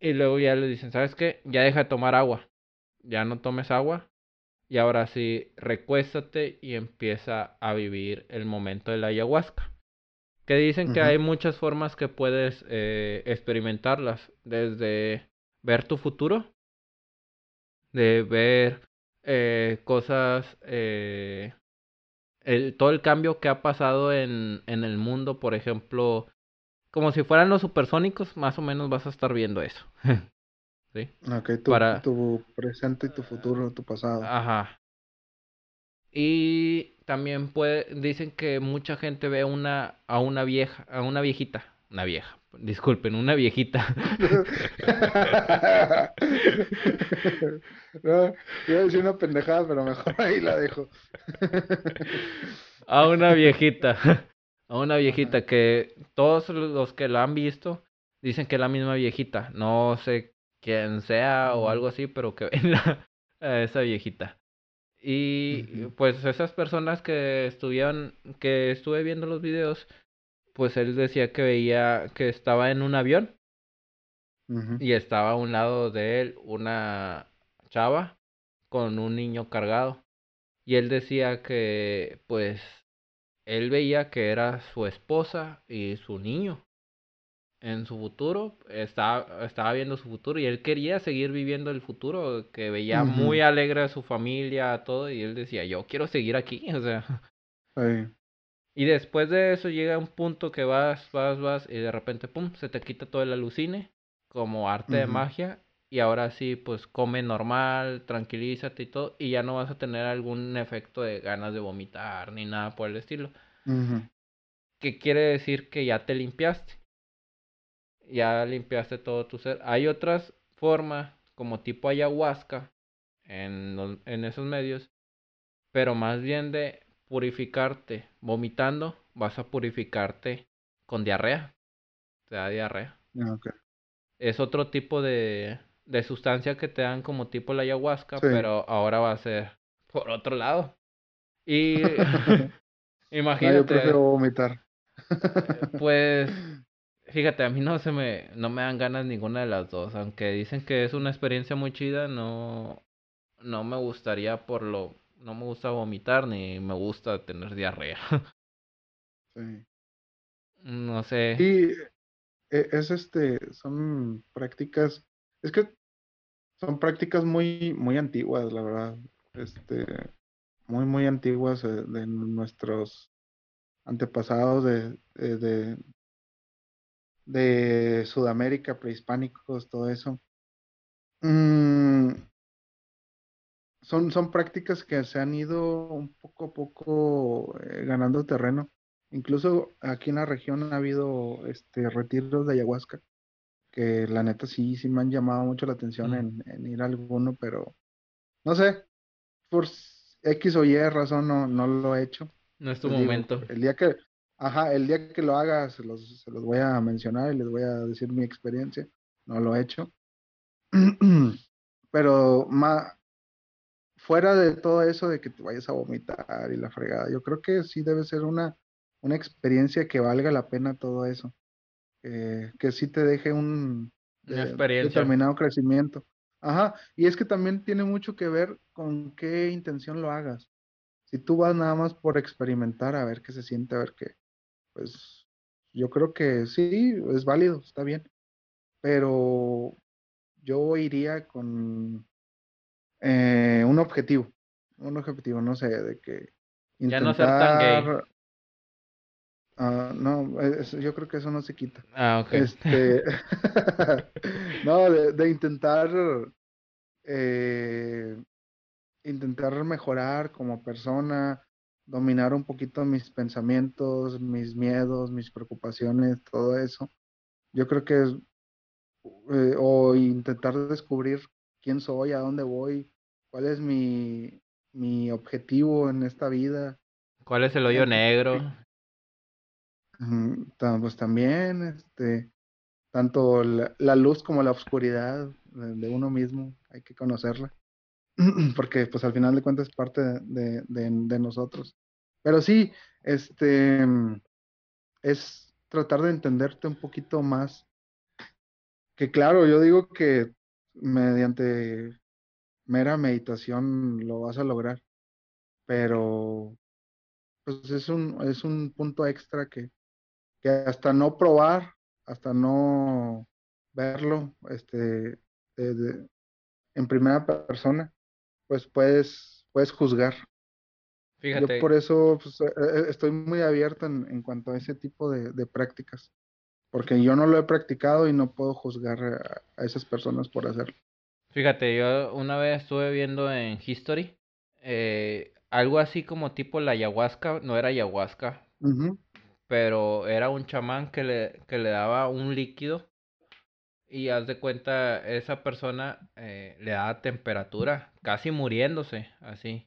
Y luego ya le dicen, ¿sabes qué? Ya deja de tomar agua. Ya no tomes agua. Y ahora sí, recuéstate y empieza a vivir el momento de la ayahuasca. Que dicen que hay muchas formas que puedes eh, experimentarlas. Desde ver tu futuro de ver eh, cosas, eh, el, todo el cambio que ha pasado en, en el mundo, por ejemplo, como si fueran los supersónicos, más o menos vas a estar viendo eso. ¿Sí? Ok, tu, Para... tu presente y tu futuro, tu pasado. Ajá. Y también puede, dicen que mucha gente ve una, a una vieja, a una viejita, una vieja, disculpen, una viejita. no, iba a decir una pendejada, pero mejor ahí la dejo. a una viejita, a una viejita que todos los que la han visto dicen que es la misma viejita. No sé quién sea o algo así, pero que ven a esa viejita. Y pues esas personas que estuvieron, que estuve viendo los videos, pues él decía que veía que estaba en un avión. Y estaba a un lado de él una chava con un niño cargado. Y él decía que pues él veía que era su esposa y su niño en su futuro, estaba, estaba viendo su futuro y él quería seguir viviendo el futuro, que veía muy alegre a su familia, todo, y él decía, yo quiero seguir aquí, o sea. Y después de eso llega un punto que vas, vas, vas y de repente, pum, se te quita todo el alucine como arte de magia y ahora sí, pues come normal, tranquilízate y todo y ya no vas a tener algún efecto de ganas de vomitar ni nada por el estilo. ¿Qué quiere decir que ya te limpiaste? Ya limpiaste todo tu ser. Hay otras formas como tipo ayahuasca en, en esos medios, pero más bien de purificarte vomitando, vas a purificarte con diarrea. Te da diarrea. Ah, es otro tipo de, de sustancia que te dan como tipo la ayahuasca, pero ahora va a ser por otro lado. Y imagínate. yo prefiero vomitar. pues fíjate, a mí no se me no me dan ganas ninguna de las dos, aunque dicen que es una experiencia muy chida, no no me gustaría por lo no me gusta vomitar ni me gusta tener diarrea. Sí. No sé. Y e, es este, son prácticas, es que son prácticas muy, muy antiguas, la verdad. Este, muy, muy antiguas eh, de, nuestros antepasados de, de, de, Sudamérica, prehispánicos, todo eso. Mm, son, son prácticas que se han ido un poco a poco eh, ganando terreno. Incluso aquí en la región ha habido este retiros de ayahuasca, que la neta sí, sí me han llamado mucho la atención mm. en, ir a alguno, pero no sé, por X o Y razón no, no lo he hecho. No es tu momento. el día que, ajá, el día que lo haga se los, se los voy a mencionar y les voy a decir mi experiencia. No lo he hecho. pero más, fuera de todo eso de que te vayas a vomitar y la fregada, yo creo que sí debe ser una, una experiencia que valga la pena todo eso. que sí te deje un determinado crecimiento. Ajá, y es que también tiene mucho que ver con qué intención lo hagas. Si tú vas nada más por experimentar, a ver qué se siente, a ver qué, pues yo creo que sí, es válido, está bien. Pero yo iría con eh, un objetivo, un objetivo, no sé, de que intentar... Ya no ser tan gay. Ah, no, yo creo que eso no se quita. Ah, ok. Este, no, de, intentar, eh, intentar mejorar como persona, dominar un poquito mis pensamientos, mis miedos, mis preocupaciones, todo eso. Yo creo que es, eh, o intentar descubrir quién soy, a dónde voy, cuál es mi, mi objetivo en esta vida. ¿Cuál es el hoyo negro? pues también, este, tanto la, luz como la oscuridad de, uno mismo, hay que conocerla, porque pues al final de cuentas es parte de, nosotros. Pero sí, este, es tratar de entenderte un poquito más, que claro, yo digo que mediante mera meditación lo vas a lograr, pero pues es un, es un punto extra que, que hasta no probar, hasta no verlo este, en primera persona, pues puedes, puedes juzgar. Fíjate. Yo por eso pues, e, e, estoy muy abierto en, en, cuanto a ese tipo de, de, prácticas, porque yo no lo he practicado y no puedo juzgar a, esas personas por hacerlo. Fíjate, yo una vez estuve viendo en History eh, algo así como tipo la ayahuasca, no era ayahuasca, pero era un chamán que le, que le daba un líquido y haz de cuenta, esa persona eh, le daba temperatura, casi muriéndose, así.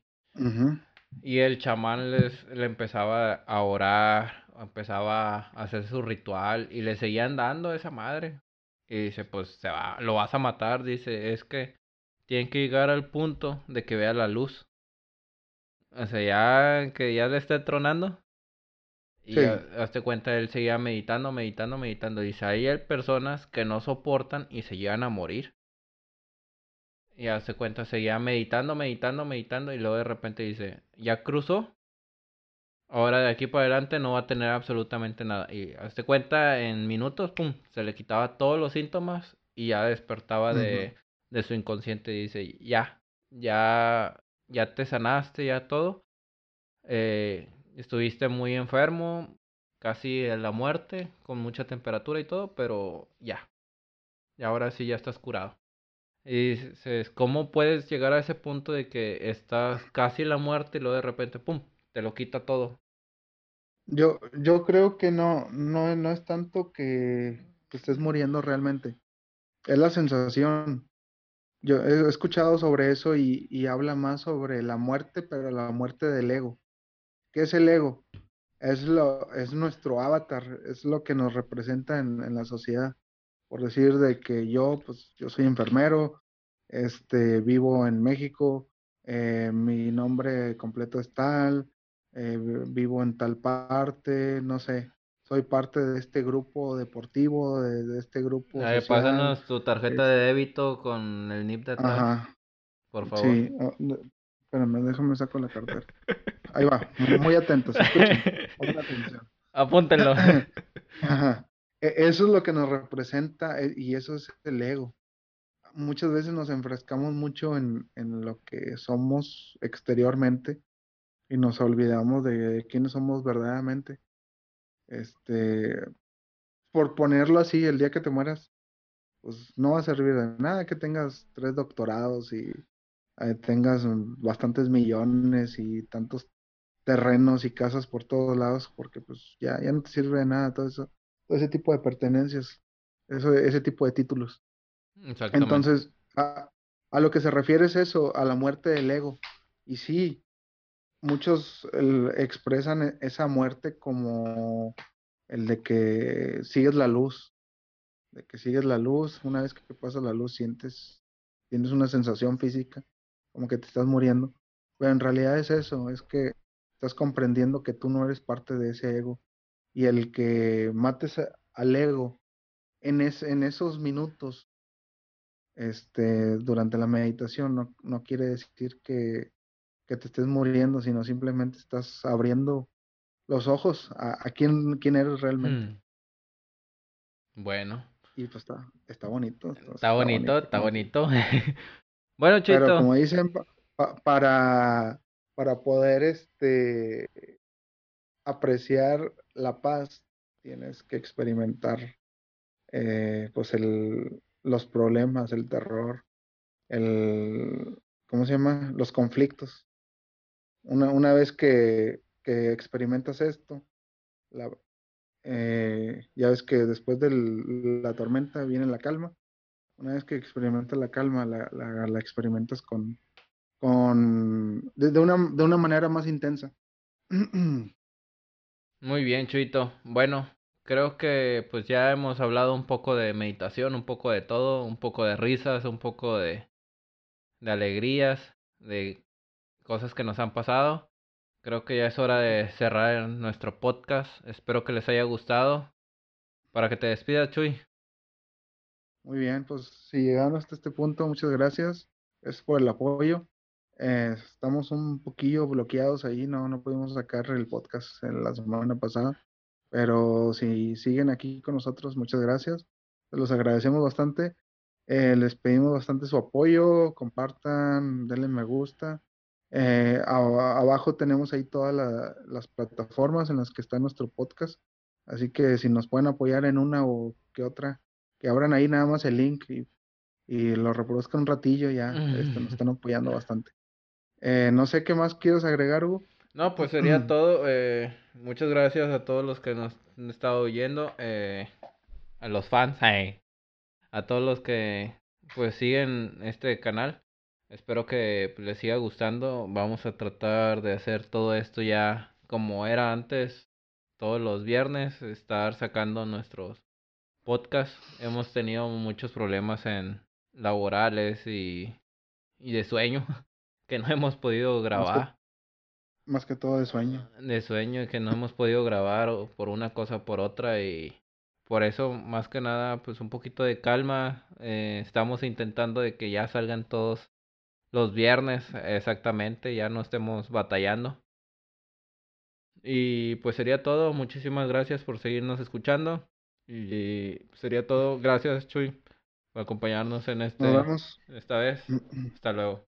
Y el chamán les, le empezaba a orar, empezaba a hacer su ritual y le seguían dando esa madre. Y dice, pues se va, lo vas a matar, dice, es que tienen que llegar al punto de que vea la luz. O sea, ya que ya le esté tronando, y hazte cuenta, él seguía meditando, meditando, meditando. Dice, ahí hay personas que no soportan y se llegan a morir. Y hazte cuenta, seguía meditando, meditando, meditando. Y luego de repente dice, ya cruzó. Ahora de aquí para adelante no va a tener absolutamente nada. Y hazte cuenta, en minutos, pum, se le quitaba todos los síntomas y ya despertaba de, de su inconsciente. Y dice, ya, ya, ya te sanaste, ya todo. Eh, estuviste muy enfermo, casi en la muerte, con mucha temperatura y todo, pero ya. Y ahora sí ya estás curado. Y ¿cómo puedes llegar a ese punto de que estás casi en la muerte y luego de repente, ¡pum!, te lo quita todo? Yo, yo creo que no, no, no es tanto que, que estés muriendo realmente. Es la sensación. Yo he escuchado sobre eso y, y habla más sobre la muerte, pero la muerte del ego. ¿Qué es el ego? Es, lo, es nuestro avatar, es lo que nos representa en, en la sociedad. Por decir de que yo, pues yo soy enfermero, este, vivo en México, eh, mi nombre completo es tal, eh, vivo en tal parte, no sé, soy parte de este grupo deportivo, de, este grupo. Ay, pásanos tu tarjeta de débito con el NIP de atrás. Ajá. Por favor. Sí, espérame, déjame saco la cartera. Ahí va, muy atentos, escuchen, atención. Apúntenlo. Ajá. E, eso es lo que nos representa e, y eso es el ego. Muchas veces nos enfrescamos mucho en, en lo que somos exteriormente y nos olvidamos de quiénes somos verdaderamente. Este, por ponerlo así, el día que te mueras, pues no va a servir de nada que tengas tres doctorados y eh, tengas bastantes millones y tantos terrenos y casas por todos lados, porque pues ya, ya no te sirve de nada todo eso, todo ese tipo de pertenencias, eso, ese tipo de títulos. Entonces, a, a, lo que se refiere es eso, a la muerte del ego. Y sí, muchos expresan e, esa muerte como el de que sigues la luz, de que sigues la luz, una vez que pasas la luz sientes, tienes una sensación física, como que te estás muriendo, pero en realidad es eso, es que estás comprendiendo que tú no eres parte de ese ego y el que mates al ego en, en esos minutos este, durante la meditación no, no quiere decir que que te estés muriendo, sino simplemente estás abriendo los ojos a, quién, quién, eres realmente. Hmm. Bueno. Y pues está, está bonito. Está, bonito, está bonito. bueno, Chito. Pero como dicen, para, para poder este apreciar la paz, tienes que experimentar eh, pues el, los problemas, el terror, el, ¿cómo se llama? Los conflictos. Una, una vez que, que, experimentas esto, la, eh, ya ves que después de la tormenta viene la calma. Una vez que experimentas la calma, la, la, experimentas con, con de, una, de una manera más intensa. Muy bien, Chuito. Bueno, creo que pues ya hemos hablado un poco de meditación, un poco de todo, un poco de risas, un poco de, de alegrías, de cosas que nos han pasado. Creo que ya es hora de cerrar nuestro podcast. Espero que les haya gustado. Para que te despidas, Chuy. Muy bien, pues si llegaron hasta este punto, muchas gracias. Es por el apoyo. Eh, estamos un poquillo bloqueados ahí, no, no pudimos sacar el podcast en la semana pasada. Pero si siguen aquí con nosotros, muchas gracias. Los agradecemos bastante. Eh, les pedimos bastante su apoyo. Compartan, denle me gusta. Eh, abajo tenemos ahí todas las plataformas en las que está nuestro podcast. Así que si nos pueden apoyar en una o que otra, que abran ahí nada más el link y, y lo reproduzcan un ratillo, ya este, nos están apoyando bastante. Eh, no sé qué más quieres agregar, Hugo. No, pues sería todo. Eh, muchas gracias a todos los que nos han estado oyendo, a los fans, a todos los que pues siguen este canal. Espero que les siga gustando. Vamos a tratar de hacer todo esto ya como era antes, todos los viernes, estar sacando nuestros podcasts. Hemos tenido muchos problemas en laborales y, y de sueño que no hemos podido grabar. Más que, todo de sueño. De sueño que no hemos podido grabar por una cosa o por otra y por eso más que nada pues un poquito de calma. Eh, estamos intentando de que ya salgan todos los viernes exactamente, ya no estemos batallando. Y pues sería todo, muchísimas gracias por seguirnos escuchando. Y sería todo, gracias Chuy por acompañarnos en este esta vez. Hasta luego.